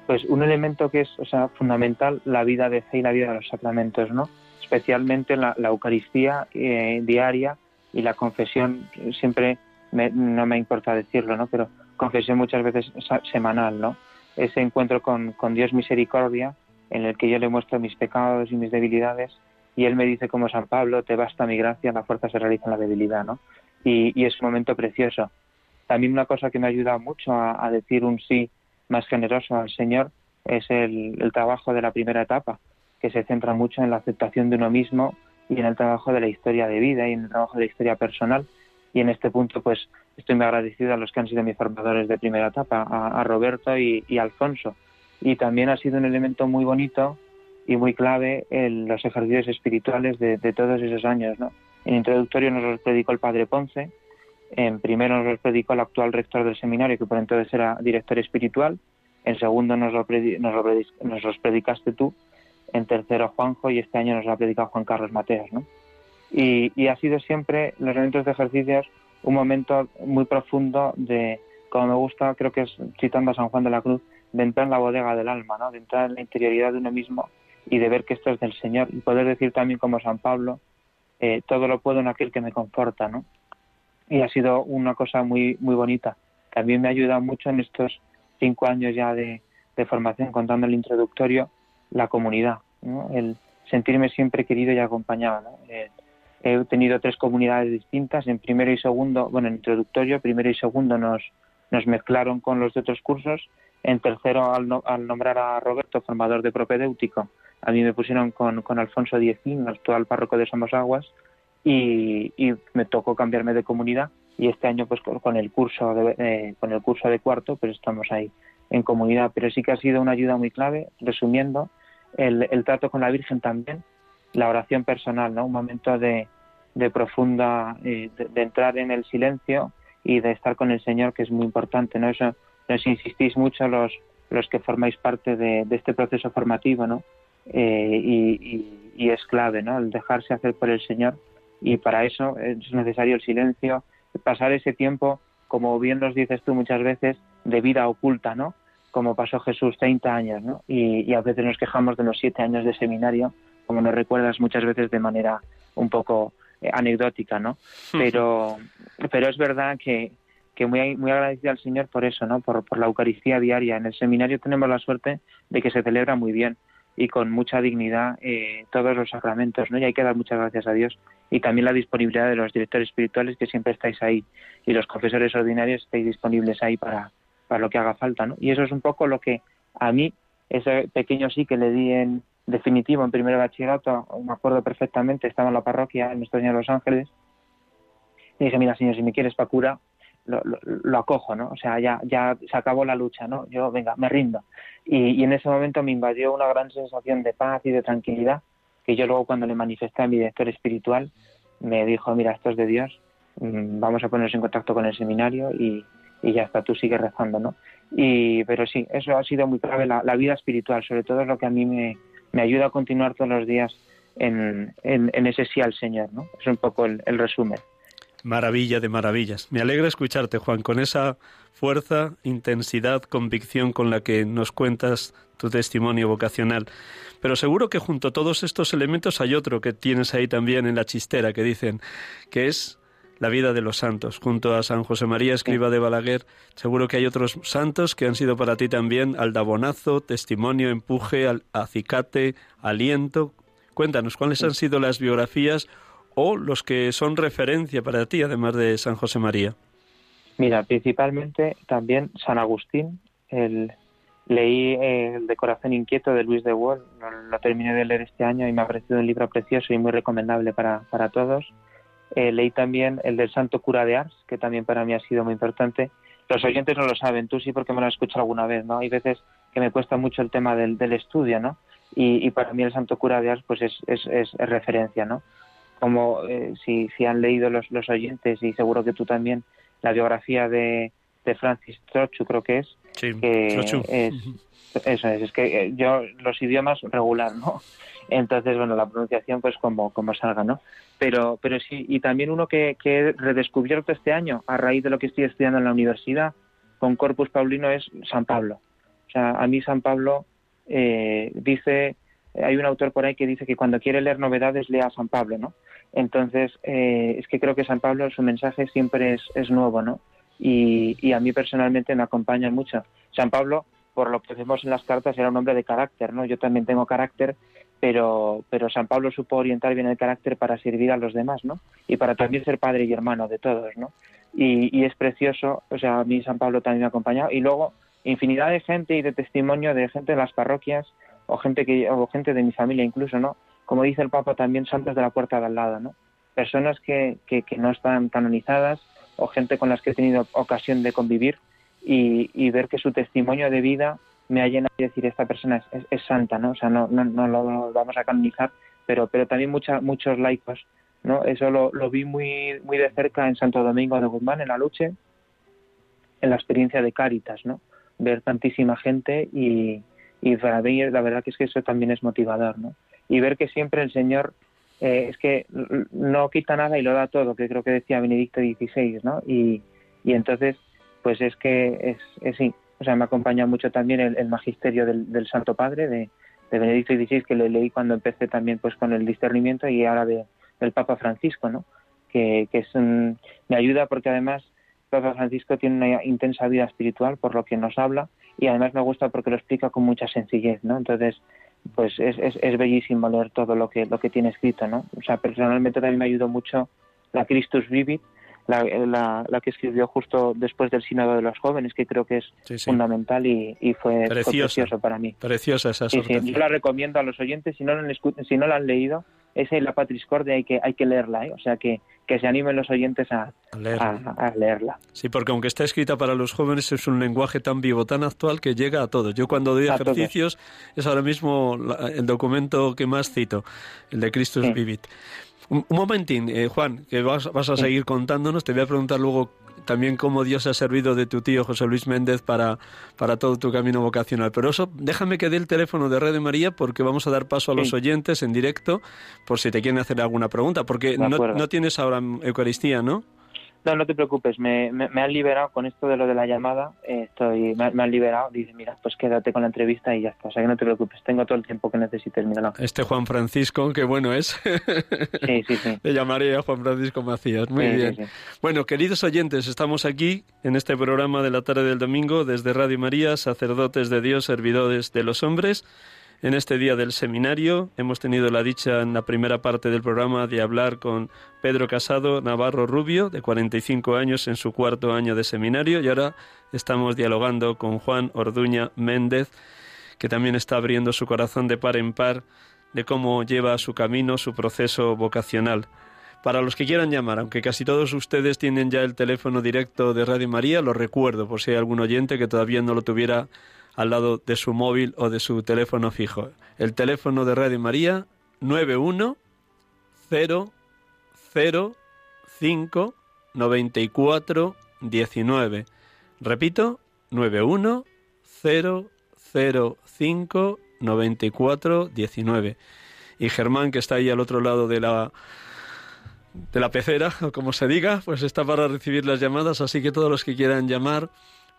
Pues un elemento que es o sea, fundamental, la vida de fe y la vida de los sacramentos, ¿no? Especialmente la, Eucaristía eh, diaria y la confesión siempre me, no me importa decirlo, ¿no? Pero confesión muchas veces semanal, ¿no? Ese encuentro con, con, Dios misericordia, en el que yo le muestro mis pecados y mis debilidades, y Él me dice como San Pablo, te basta mi gracia, la fuerza se realiza en la debilidad, ¿no? Y, y es un momento precioso. También una cosa que me ayuda mucho a, a decir un sí más generoso al Señor es el, el trabajo de la primera etapa, que se centra mucho en la aceptación de uno mismo y en el trabajo de la historia de vida y en el trabajo de la historia personal y en este punto pues estoy muy agradecido a los que han sido mis formadores de primera etapa, a, Roberto y, Alfonso. Y también ha sido un elemento muy bonito y muy clave en los ejercicios espirituales de, todos esos años. ¿no? En introductorio nos los predicó el padre Ponce, en primero nos los predicó el actual rector del seminario, que por entonces era director espiritual, en segundo nos, lo nos, lo nos los predicaste tú, en tercero Juanjo y este año nos lo ha predicado Juan Carlos Mateos. ¿no? Y, y, ha sido siempre los momentos de ejercicios un momento muy profundo de, como me gusta, creo que es citando a San Juan de la Cruz, de entrar en la bodega del alma, ¿no? de entrar en la interioridad de uno mismo y de ver que esto es del Señor y poder decir también como San Pablo, eh, todo lo puedo en aquel que me conforta, ¿no? Y ha sido una cosa muy muy bonita. También me ha ayudado mucho en estos cinco años ya de, de formación, contando el introductorio, la comunidad, ¿no? el sentirme siempre querido y acompañado. ¿no? El, he tenido tres comunidades distintas. En primero y segundo, bueno, en introductorio, primero y segundo nos, nos mezclaron con los de otros cursos. En tercero, al, no, al nombrar a Roberto formador de propedéutico, a mí me pusieron con, con Alfonso Diezín, actual párroco de Somosaguas. y, me tocó cambiarme de comunidad y este año pues con el curso de, eh, con el curso de cuarto pues estamos ahí en comunidad pero sí que ha sido una ayuda muy clave resumiendo el, trato con la Virgen también la oración personal no un momento de, de profunda eh, de, entrar en el silencio y de estar con el Señor que es muy importante no eso nos insistís mucho los los que formáis parte de, este proceso formativo no eh, y, y, es clave no el dejarse hacer por el Señor. Y para eso es necesario el silencio, pasar ese tiempo, como bien nos dices tú muchas veces, de vida oculta, ¿no? Como pasó Jesús 30 años, ¿no? Y, a veces nos quejamos de los siete años de seminario, como nos recuerdas muchas veces de manera un poco eh, anecdótica, ¿no? Pero, pero es verdad que, que muy, muy agradecida al Señor por eso, ¿no? Por, por la Eucaristía diaria. En el seminario tenemos la suerte de que se celebra muy bien y con mucha dignidad eh, todos los sacramentos, ¿no? Y hay que dar muchas gracias a Dios y también la disponibilidad de los directores espirituales que siempre estáis ahí y los profesores ordinarios estáis disponibles ahí para, para lo que haga falta, ¿no? Y eso es un poco lo que a mí, ese pequeño sí que le di en definitivo en primero bachillerato, me acuerdo perfectamente, estaba en la parroquia en Nuestro de Los Ángeles, y dije, mira, señor, si me quieres para cura, lo, acojo, ¿no? O sea, ya, ya se acabó la lucha, ¿no? Yo, venga, me rindo. Y, en ese momento me invadió una gran sensación de paz y de tranquilidad, que yo luego cuando le manifesté a mi director espiritual, me dijo, mira, esto es de Dios, mm, vamos a ponernos en contacto con el seminario y, ya está, tú sigues rezando, ¿no? Y, pero sí, eso ha sido muy clave, la, vida espiritual, sobre todo es lo que a mí me, me ayuda a continuar todos los días en, en, ese sí al Señor, ¿no? Es un poco el resumen. Maravilla de maravillas. Me alegra escucharte, Juan, con esa fuerza, intensidad, convicción con la que nos cuentas tu testimonio vocacional. Pero seguro que junto a todos estos elementos hay otro que tienes ahí también en la chistera, que dicen, que es la vida de los santos. Junto a San José María Escriba de Balaguer, seguro que hay otros santos que han sido para ti también aldabonazo, testimonio, empuje, acicate, aliento. Cuéntanos, ¿cuáles han sido las biografías o los que son referencia para ti, además de San José María? Mira, principalmente también San Agustín. El, leí El de Corazón Inquieto de Luis de Wall, lo, terminé de leer este año y me ha parecido un libro precioso y muy recomendable para, para todos. Eh, leí también el del Santo Cura de Ars, que también para mí ha sido muy importante. Los oyentes no lo saben, tú sí porque me lo has escuchado alguna vez, ¿no? Hay veces que me cuesta mucho el tema del, del estudio, ¿no? Y, y, para mí el Santo Cura de Ars pues es, es, es referencia, ¿no? como eh, si, si han leído los, los oyentes y seguro que tú también la biografía de, de Francis Trochu creo que es que es eso es es que eh, yo los idiomas regular no entonces bueno la pronunciación pues como como salga no pero pero sí y también uno que, que he redescubierto este año a raíz de lo que estoy estudiando en la universidad con Corpus Paulino es San Pablo o sea a mí San Pablo eh, dice hay un autor por ahí que dice que cuando quiere leer novedades lea a San Pablo, ¿no? Entonces, eh, es que creo que San Pablo, su mensaje siempre es, es nuevo, ¿no? Y, y, a mí personalmente me acompaña mucho. San Pablo, por lo que vemos en las cartas, era un hombre de carácter, ¿no? Yo también tengo carácter, pero, pero San Pablo supo orientar bien el carácter para servir a los demás, ¿no? Y para también ser padre y hermano de todos, ¿no? Y, es precioso, o sea, a mí San Pablo también me ha acompañado. Y luego, infinidad de gente y de testimonio de gente en las parroquias o gente que o gente de mi familia incluso, ¿no? Como dice el Papa, también santos de la puerta de al lado, ¿no? Personas que, que, no están canonizadas o gente con las que he tenido ocasión de convivir y, y ver que su testimonio de vida me ha llenado de decir esta persona es, es, santa, ¿no? O sea, no, no, no lo vamos a canonizar, pero, pero también mucha, muchos laicos, ¿no? Eso lo, lo vi muy, muy de cerca en Santo Domingo de Guzmán, en la Luche, en la experiencia de Cáritas, ¿no? Ver tantísima gente y, y para mí la verdad que es que eso también es motivador, ¿no? Y ver que siempre el Señor eh, es que no quita nada y lo da todo, que creo que decía Benedicto XVI, ¿no? Y, y entonces, pues es que es, sí, o sea, me acompaña mucho también el, magisterio del, Santo Padre de, Benedicto XVI, que le leí cuando empecé también pues con el discernimiento y ahora de, del Papa Francisco, ¿no? Que, que es me ayuda porque además Papa Francisco tiene una intensa vida espiritual, por lo que nos habla, y además me gusta porque lo explica con mucha sencillez, ¿no? Entonces, pues es, es, es bellísimo leer todo lo que, lo que tiene escrito, ¿no? O sea, personalmente también me ayudó mucho la Christus Vivit, la, la, que escribió justo después del Sínodo de los Jóvenes, que creo que es fundamental y, fue, precioso para mí. Preciosa esa sí, Yo la recomiendo a los oyentes, si no, la han, si no la han leído, esa y la Patriscordia hay que, hay que leerla, ¿eh? o sea que, que se animen los oyentes a, a, leerla. Sí, porque aunque está escrita para los jóvenes es un lenguaje tan vivo, tan actual que llega a todos. Yo cuando doy ejercicios es ahora mismo el documento que más cito, el de Christus Vivit. Un, momentín, eh, Juan, que vas, vas a seguir contándonos. Te voy a preguntar luego también cómo Dios ha servido de tu tío José Luis Méndez para, para todo tu camino vocacional. Pero eso, déjame que dé el teléfono de Red de María porque vamos a dar paso a los oyentes en directo por si te quieren hacer alguna pregunta, porque no, no, tienes ahora Eucaristía, ¿no? No, no te preocupes, me, me, han liberado con esto de lo de la llamada, eh, estoy, me, han liberado, dice, mira, pues quédate con la entrevista y ya está, o sea que no te preocupes, tengo todo el tiempo que necesites, míralo. Este Juan Francisco, qué bueno es. sí, sí, sí. Le llamaré a Juan Francisco Macías, muy bien. bueno, queridos oyentes, estamos aquí en este programa de la tarde del domingo desde Radio María, sacerdotes de Dios, servidores de los hombres, en este día del seminario. Hemos tenido la dicha en la primera parte del programa de hablar con Pedro Casado Navarro Rubio, de 45 años, en su cuarto año de seminario, y ahora estamos dialogando con Juan Orduña Méndez, que también está abriendo su corazón de par en par de cómo lleva su camino, su proceso vocacional. Para los que quieran llamar, aunque casi todos ustedes tienen ya el teléfono directo de Radio María, lo recuerdo por si hay algún oyente que todavía no lo tuviera al lado de su móvil o de su teléfono fijo. El teléfono de Radio María 91 0 0 5 94 19. Repito, 91 0 0 5 94 19. Y Germán, que está ahí al otro lado de la de la pecera, o como se diga, pues está para recibir las llamadas, así que todos los que quieran llamar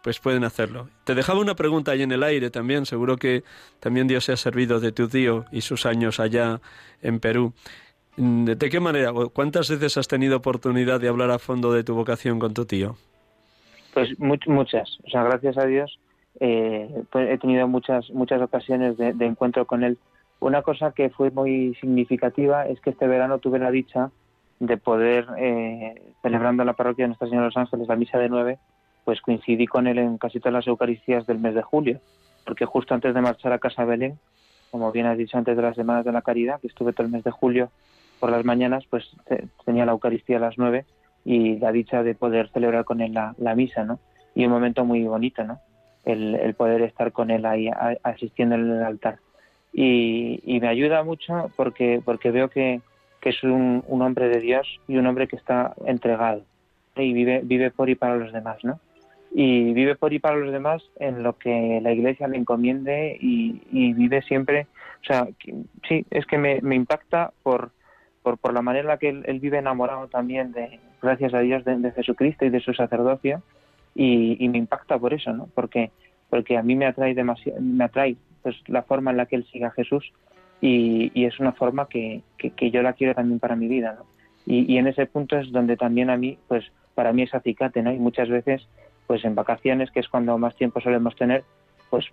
pues pueden hacerlo. Te dejaba una pregunta ahí en el aire también, seguro que también Dios se ha servido de tu tío y sus años allá en Perú. ¿De qué manera, cuántas veces has tenido oportunidad de hablar a fondo de tu vocación con tu tío? Pues muchas, o sea, gracias a Dios eh, pues he tenido muchas muchas ocasiones de, encuentro con él. Una cosa que fue muy significativa es que este verano tuve la dicha de poder, eh, celebrando en la parroquia de Nuestra Señora de los Ángeles la misa de nueve, pues coincidí con él en casi todas las Eucaristías del mes de julio, porque justo antes de marchar a Casa Belén, como bien has dicho antes de las Semanas de la Caridad, que estuve todo el mes de julio por las mañanas, pues tenía la Eucaristía a las nueve y la dicha de poder celebrar con él la, misa, ¿no? Y un momento muy bonito, ¿no? El, poder estar con él ahí asistiendo en el altar. Y, me ayuda mucho porque, porque veo que, es un, un, hombre de Dios y un hombre que está entregado y vive, vive por y para los demás, ¿no? Y vive por y para los demás en lo que la iglesia le encomiende y, vive siempre, o sea, sí, es que me, impacta por, por, la manera en la que él, vive enamorado también de, gracias a Dios, de, Jesucristo y de su sacerdocio y, me impacta por eso, ¿no? Porque, porque a mí me atrae demasiado, me atrae pues la forma en la que él sigue a Jesús y, es una forma que, que, yo la quiero también para mi vida, ¿no? Y, y en ese punto es donde también a mí, pues para mí es acicate, ¿no? Y muchas veces pues en vacaciones, que es cuando más tiempo solemos tener, pues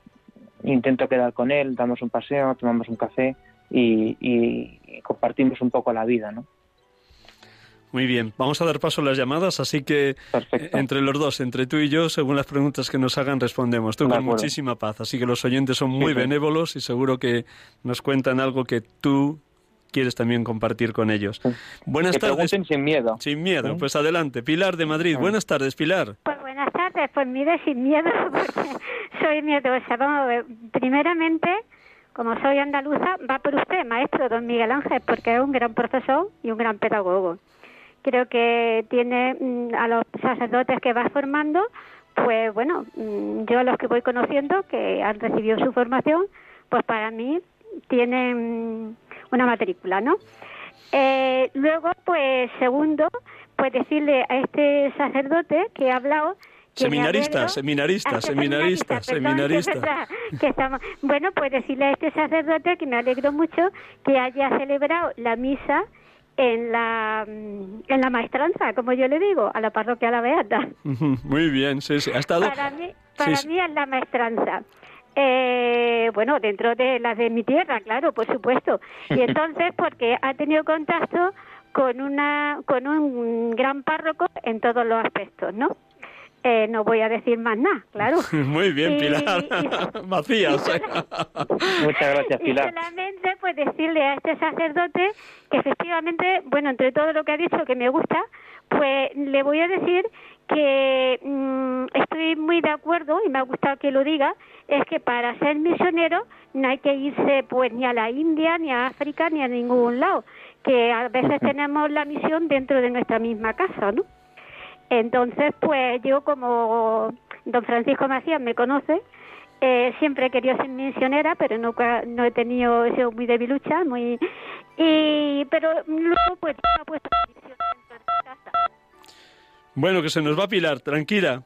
intento quedar con él, damos un paseo, tomamos un café y, compartimos un poco la vida, ¿no? Muy bien, vamos a dar paso a las llamadas, así que eh, entre los dos, entre tú y yo, según las preguntas que nos hagan, respondemos. Tú con muchísima paz, así que los oyentes son muy benévolos y seguro que nos cuentan algo que tú quieres también compartir con ellos. Buenas tardes. sin miedo. Sin miedo, pues adelante. Pilar de Madrid, buenas tardes, Pilar. Buenas pues mire, sin miedo, porque soy miedosa. Vamos primeramente, como soy andaluza, va por usted, maestro don Miguel Ángel, porque es un gran profesor y un gran pedagogo. Creo que tiene mm, a los sacerdotes que va formando, pues bueno, mm, yo a los que voy conociendo, que han recibido su formación, pues para mí tienen una matrícula, ¿no? Eh, luego, pues segundo, pues decirle a este sacerdote que ha hablado Seminarista, seminarista, seminarista, seminarista. bueno, pues decirle a este sacerdote que me alegro mucho que haya celebrado la misa en la mm, en la maestranza, como yo le digo, a la parroquia La Beata. Muy bien, sí, sí. Ha estado... Para mí, para mí es la maestranza. Eh, bueno, dentro de las de mi tierra, claro, por supuesto. Y entonces, porque ha tenido contacto con una con un gran párroco en todos los aspectos, ¿no? Eh, no voy a decir más nada, claro. Muy bien, Y- Pilar. y- Macías. Muchas gracias, y Pilar. solamente pues decirle a este sacerdote que efectivamente, bueno, entre todo lo que ha dicho que me gusta, pues le voy a decir que mm, estoy muy de acuerdo y me ha gustado que lo diga, es que para ser misionero no hay que irse pues ni a la India, ni a África, ni a ningún lado, que a veces tenemos la misión dentro de nuestra misma casa, ¿no? Entonces, pues yo como don Francisco Macías me conoce, eh, siempre he querido ser misionera, pero nunca no he tenido, he sido muy debilucha, muy y pero luego pues me ha puesto mi casa. Bueno, que se nos va Pilar, tranquila.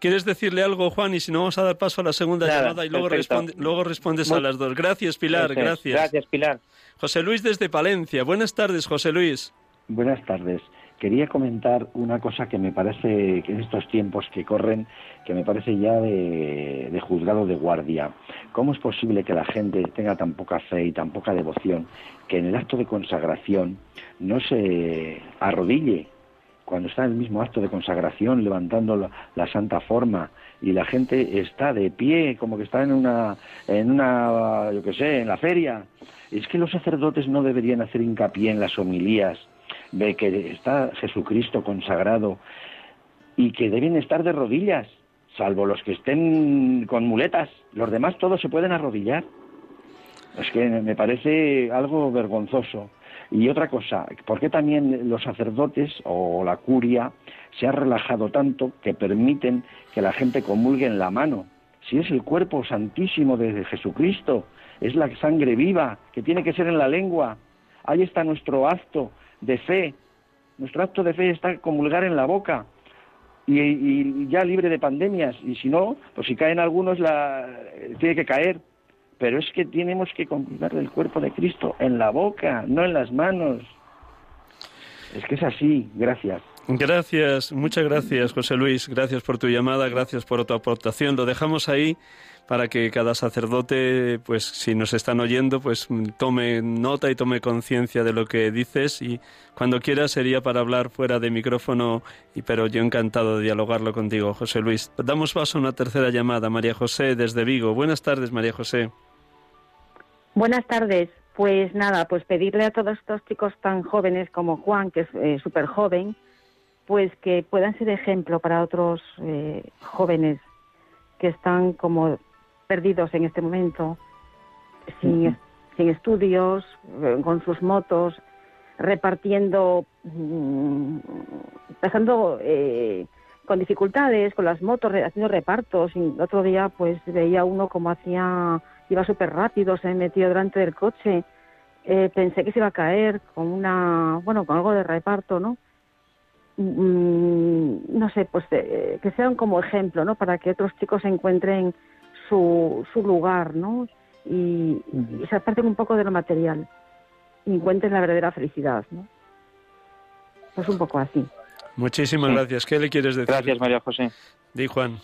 ¿Quieres decirle algo, Juan? Y si no, vamos a dar paso a la segunda Nada, llamada y luego, responde- luego respondes a las dos. Gracias, Pilar, gracias. Gracias, Pilar. José Luis desde Palencia. Buenas tardes, José Luis. Buenas tardes. Quería comentar una cosa que me parece que en estos tiempos que corren, que me parece ya de, juzgado de guardia. ¿Cómo es posible que la gente tenga tan poca fe y tan poca devoción que en el acto de consagración no se arrodille cuando está en el mismo acto de consagración levantando la, la santa forma y la gente está de pie como que está en una en una yo qué sé en la feria es que los sacerdotes no deberían hacer hincapié en las homilías de que está Jesucristo consagrado y que deben estar de rodillas salvo los que estén con muletas los demás todos se pueden arrodillar es que me parece algo vergonzoso. Y otra cosa, ¿por qué también los sacerdotes o la curia se ha relajado tanto que permiten que la gente comulgue en la mano? Si es el cuerpo santísimo de Jesucristo, es la sangre viva que tiene que ser en la lengua. Ahí está nuestro acto de fe. Nuestro acto de fe está comulgar en la boca y, ya libre de pandemias. Y si no, pues si caen algunos, la, tiene que caer. Pero es que tenemos que comulgar el cuerpo de Cristo en la boca, no en las manos. Es que es así. Gracias. Gracias, muchas gracias, José Luis. Gracias por tu llamada, gracias por tu aportación. Lo dejamos ahí para que cada sacerdote, pues si nos están oyendo, pues tome nota y tome conciencia de lo que dices y cuando quiera sería para hablar fuera de micrófono, y pero yo encantado de dialogarlo contigo, José Luis. Damos paso a una tercera llamada, María José desde Vigo. Buenas tardes, María José. Buenas tardes. Pues nada, pues pedirle a todos estos chicos tan jóvenes como Juan, que es súper joven, pues que puedan ser ejemplo para otros eh, jóvenes que están como perdidos en este momento, sin, sin estudios, eh, con sus motos, repartiendo, mm, pasando eh, con dificultades, con las motos, haciendo repartos. Y el otro día pues veía uno como hacía, iba súper rápido, se metió delante del coche. Eh, pensé que se iba a caer con una, bueno, con algo de reparto, ¿no? Mm, no sé, pues eh, que sean como ejemplo, ¿no? Para que otros chicos encuentren su, su lugar, ¿no? Y, y se aparten un poco de lo material y encuentren la verdadera felicidad, ¿no? Pues un poco así. Muchísimas Sí. gracias. ¿Qué le quieres decir? Gracias, María José. Di Juan.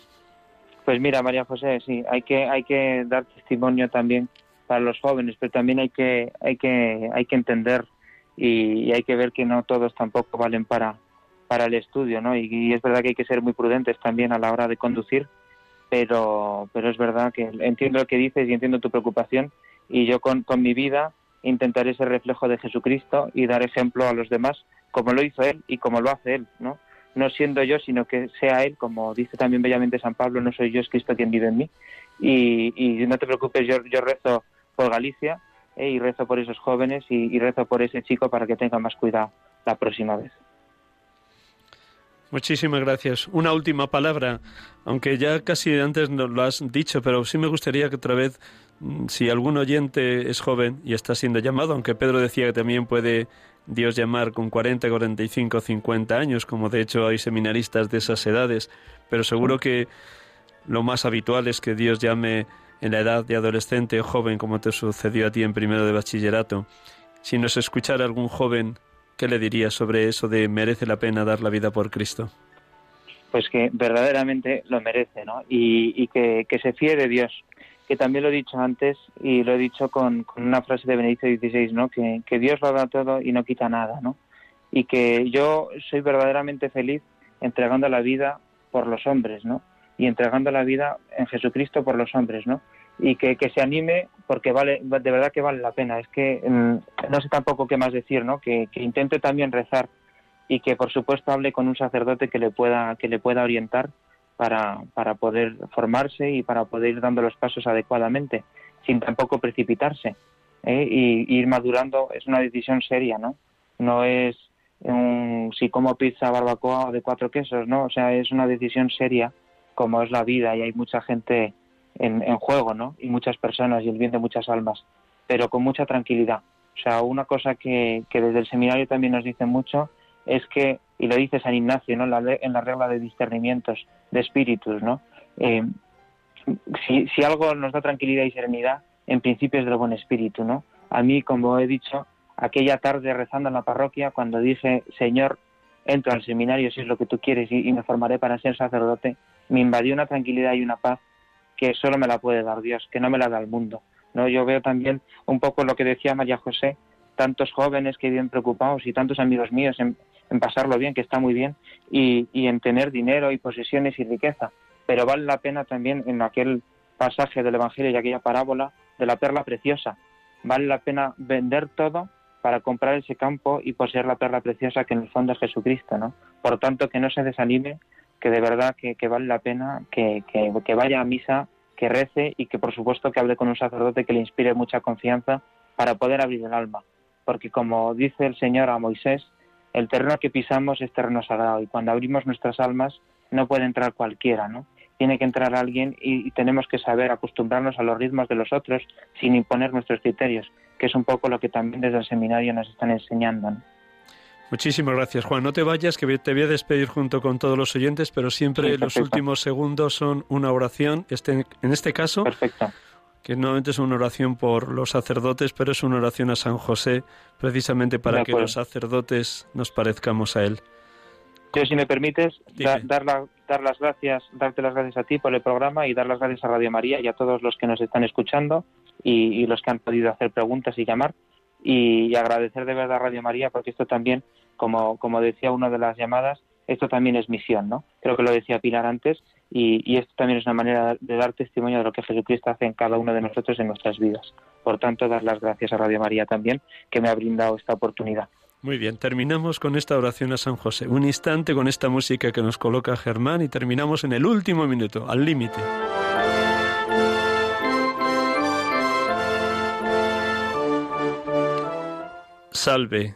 Pues mira, María José, sí, hay que hay que dar testimonio también para los jóvenes, pero también hay que hay que hay que entender y, y hay que ver que no todos tampoco valen para para el estudio, ¿no? Y, y es verdad que hay que ser muy prudentes también a la hora de conducir, pero pero es verdad que entiendo lo que dices y entiendo tu preocupación y yo con, mi vida intentaré ser reflejo de Jesucristo y dar ejemplo a los demás como lo hizo él y como lo hace él, ¿no? no siendo yo, sino que sea Él, como dice también bellamente San Pablo, no soy yo, es Cristo quien vive en mí. Y, no te preocupes, yo, yo rezo por Galicia eh, y rezo por esos jóvenes y rezo por ese chico para que tenga más cuidado la próxima vez. Muchísimas gracias. Una última palabra, aunque ya casi antes lo has dicho, pero sí me gustaría que otra vez, mm, si algún oyente es joven y está siendo llamado, aunque Pedro decía que también puede Dios llamar con 40, 45, 50 años, como de hecho hay seminaristas de esas edades, pero seguro que lo más habitual es que Dios llame en la edad de adolescente o joven, como te sucedió a ti en primero de bachillerato. Si nos escuchara algún joven, ¿qué le dirías sobre eso de merece la pena dar la vida por Cristo? Pues que verdaderamente lo merece, ¿no? Y, que se fíe de Dios, que también lo he dicho antes y lo he dicho con, con una frase de Benedicto XVI, ¿no? Que, que Dios lo da todo y no quita nada, ¿no? y que yo soy verdaderamente feliz entregando la vida por los hombres, ¿no? Y entregando la vida en Jesucristo por los hombres, ¿no? Y que, que se anime porque vale, de verdad que vale la pena. Es que mm, no sé tampoco qué más decir, ¿no? Que, que intente también rezar y que por supuesto hable con un sacerdote que le pueda, que le pueda orientar para, para poder formarse y para poder ir dando los pasos adecuadamente, sin tampoco precipitarse. ¿eh? Y, ir madurando es una decisión seria, ¿no? No es un, si como pizza barbacoa de cuatro quesos, ¿no? O sea, es una decisión seria como es la vida y hay mucha gente en, juego, ¿no? Y muchas personas y el bien de muchas almas, pero con mucha tranquilidad. O sea, una cosa que, que desde el seminario también nos dicen mucho es que, y lo dice San Ignacio ¿no? la, en la regla de discernimientos de espíritus, ¿no? Eh, si, si algo nos da tranquilidad y serenidad, en principio es del buen espíritu, ¿no? A mí, como he dicho, aquella tarde rezando en la parroquia, cuando dije, Señor, entro al seminario si es lo que tú quieres y, y me formaré para ser sacerdote, me invadió una tranquilidad y una paz que solo me la puede dar Dios, que no me la da el mundo. ¿no? Yo veo también un poco lo que decía María José, tantos jóvenes que viven preocupados y tantos amigos míos en, en pasarlo bien, que está muy bien, y, y, en tener dinero y posesiones y riqueza. Pero vale la pena también en aquel pasaje del Evangelio y aquella parábola de la perla preciosa. Vale la pena vender todo para comprar ese campo y poseer la perla preciosa que en el fondo es Jesucristo, ¿no? Por tanto, que no se desanime, que de verdad que, que vale la pena, que, que, que vaya a misa, que rece y que por supuesto que hable con un sacerdote que le inspire mucha confianza para poder abrir el alma. Porque como dice el Señor a Moisés, el terreno que pisamos es terreno sagrado y cuando abrimos nuestras almas no puede entrar cualquiera, ¿no? Tiene que entrar alguien y, tenemos que saber acostumbrarnos a los ritmos de los otros sin imponer nuestros criterios, que es un poco lo que también desde el seminario nos están enseñando. ¿no? Muchísimas gracias, Juan. No te vayas, que te voy a despedir junto con todos los oyentes, pero siempre sí, los últimos segundos son una oración. Este, en este caso, perfecto que nuevamente es una oración por los sacerdotes, pero es una oración a San José, precisamente para que los sacerdotes nos parezcamos a él. Yo, si me permites, da, dar, la, dar las gracias, darte las gracias a ti por el programa y dar las gracias a Radio María y a todos los que nos están escuchando y, y los que han podido hacer preguntas y llamar. Y, y, agradecer de verdad a Radio María porque esto también, como, decía una de las llamadas, esto también es misión, ¿no? Creo que lo decía Pilar antes, y, y, esto también es una manera de dar testimonio de lo que Jesucristo hace en cada uno de nosotros en nuestras vidas. Por tanto, dar las gracias a Radio María también, que me ha brindado esta oportunidad. Muy bien, terminamos con esta oración a San José. Un instante con esta música que nos coloca Germán y terminamos en el último minuto, al límite. Salve,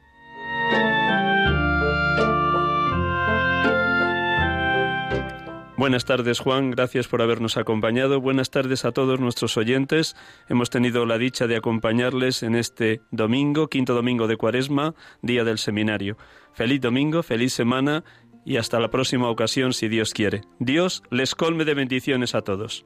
Buenas tardes Juan, gracias por habernos acompañado. Buenas tardes a todos nuestros oyentes. Hemos tenido la dicha de acompañarles en este domingo, quinto domingo de Cuaresma, día del seminario. Feliz domingo, feliz semana y hasta la próxima ocasión si Dios quiere. Dios les colme de bendiciones a todos.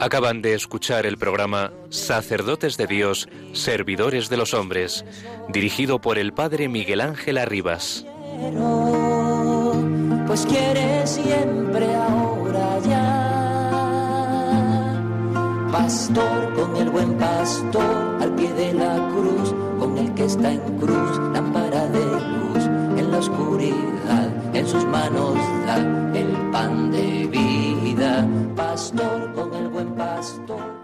Acaban de escuchar el programa Sacerdotes de Dios, Servidores de los Hombres, dirigido por el Padre Miguel Ángel Arribas. Pues quiere siempre ahora ya. Pastor con el buen pastor al pie de la cruz, con el que está en cruz, lámpara de en la oscuridad, en sus manos da el pan de vida, pastor con el buen pastor.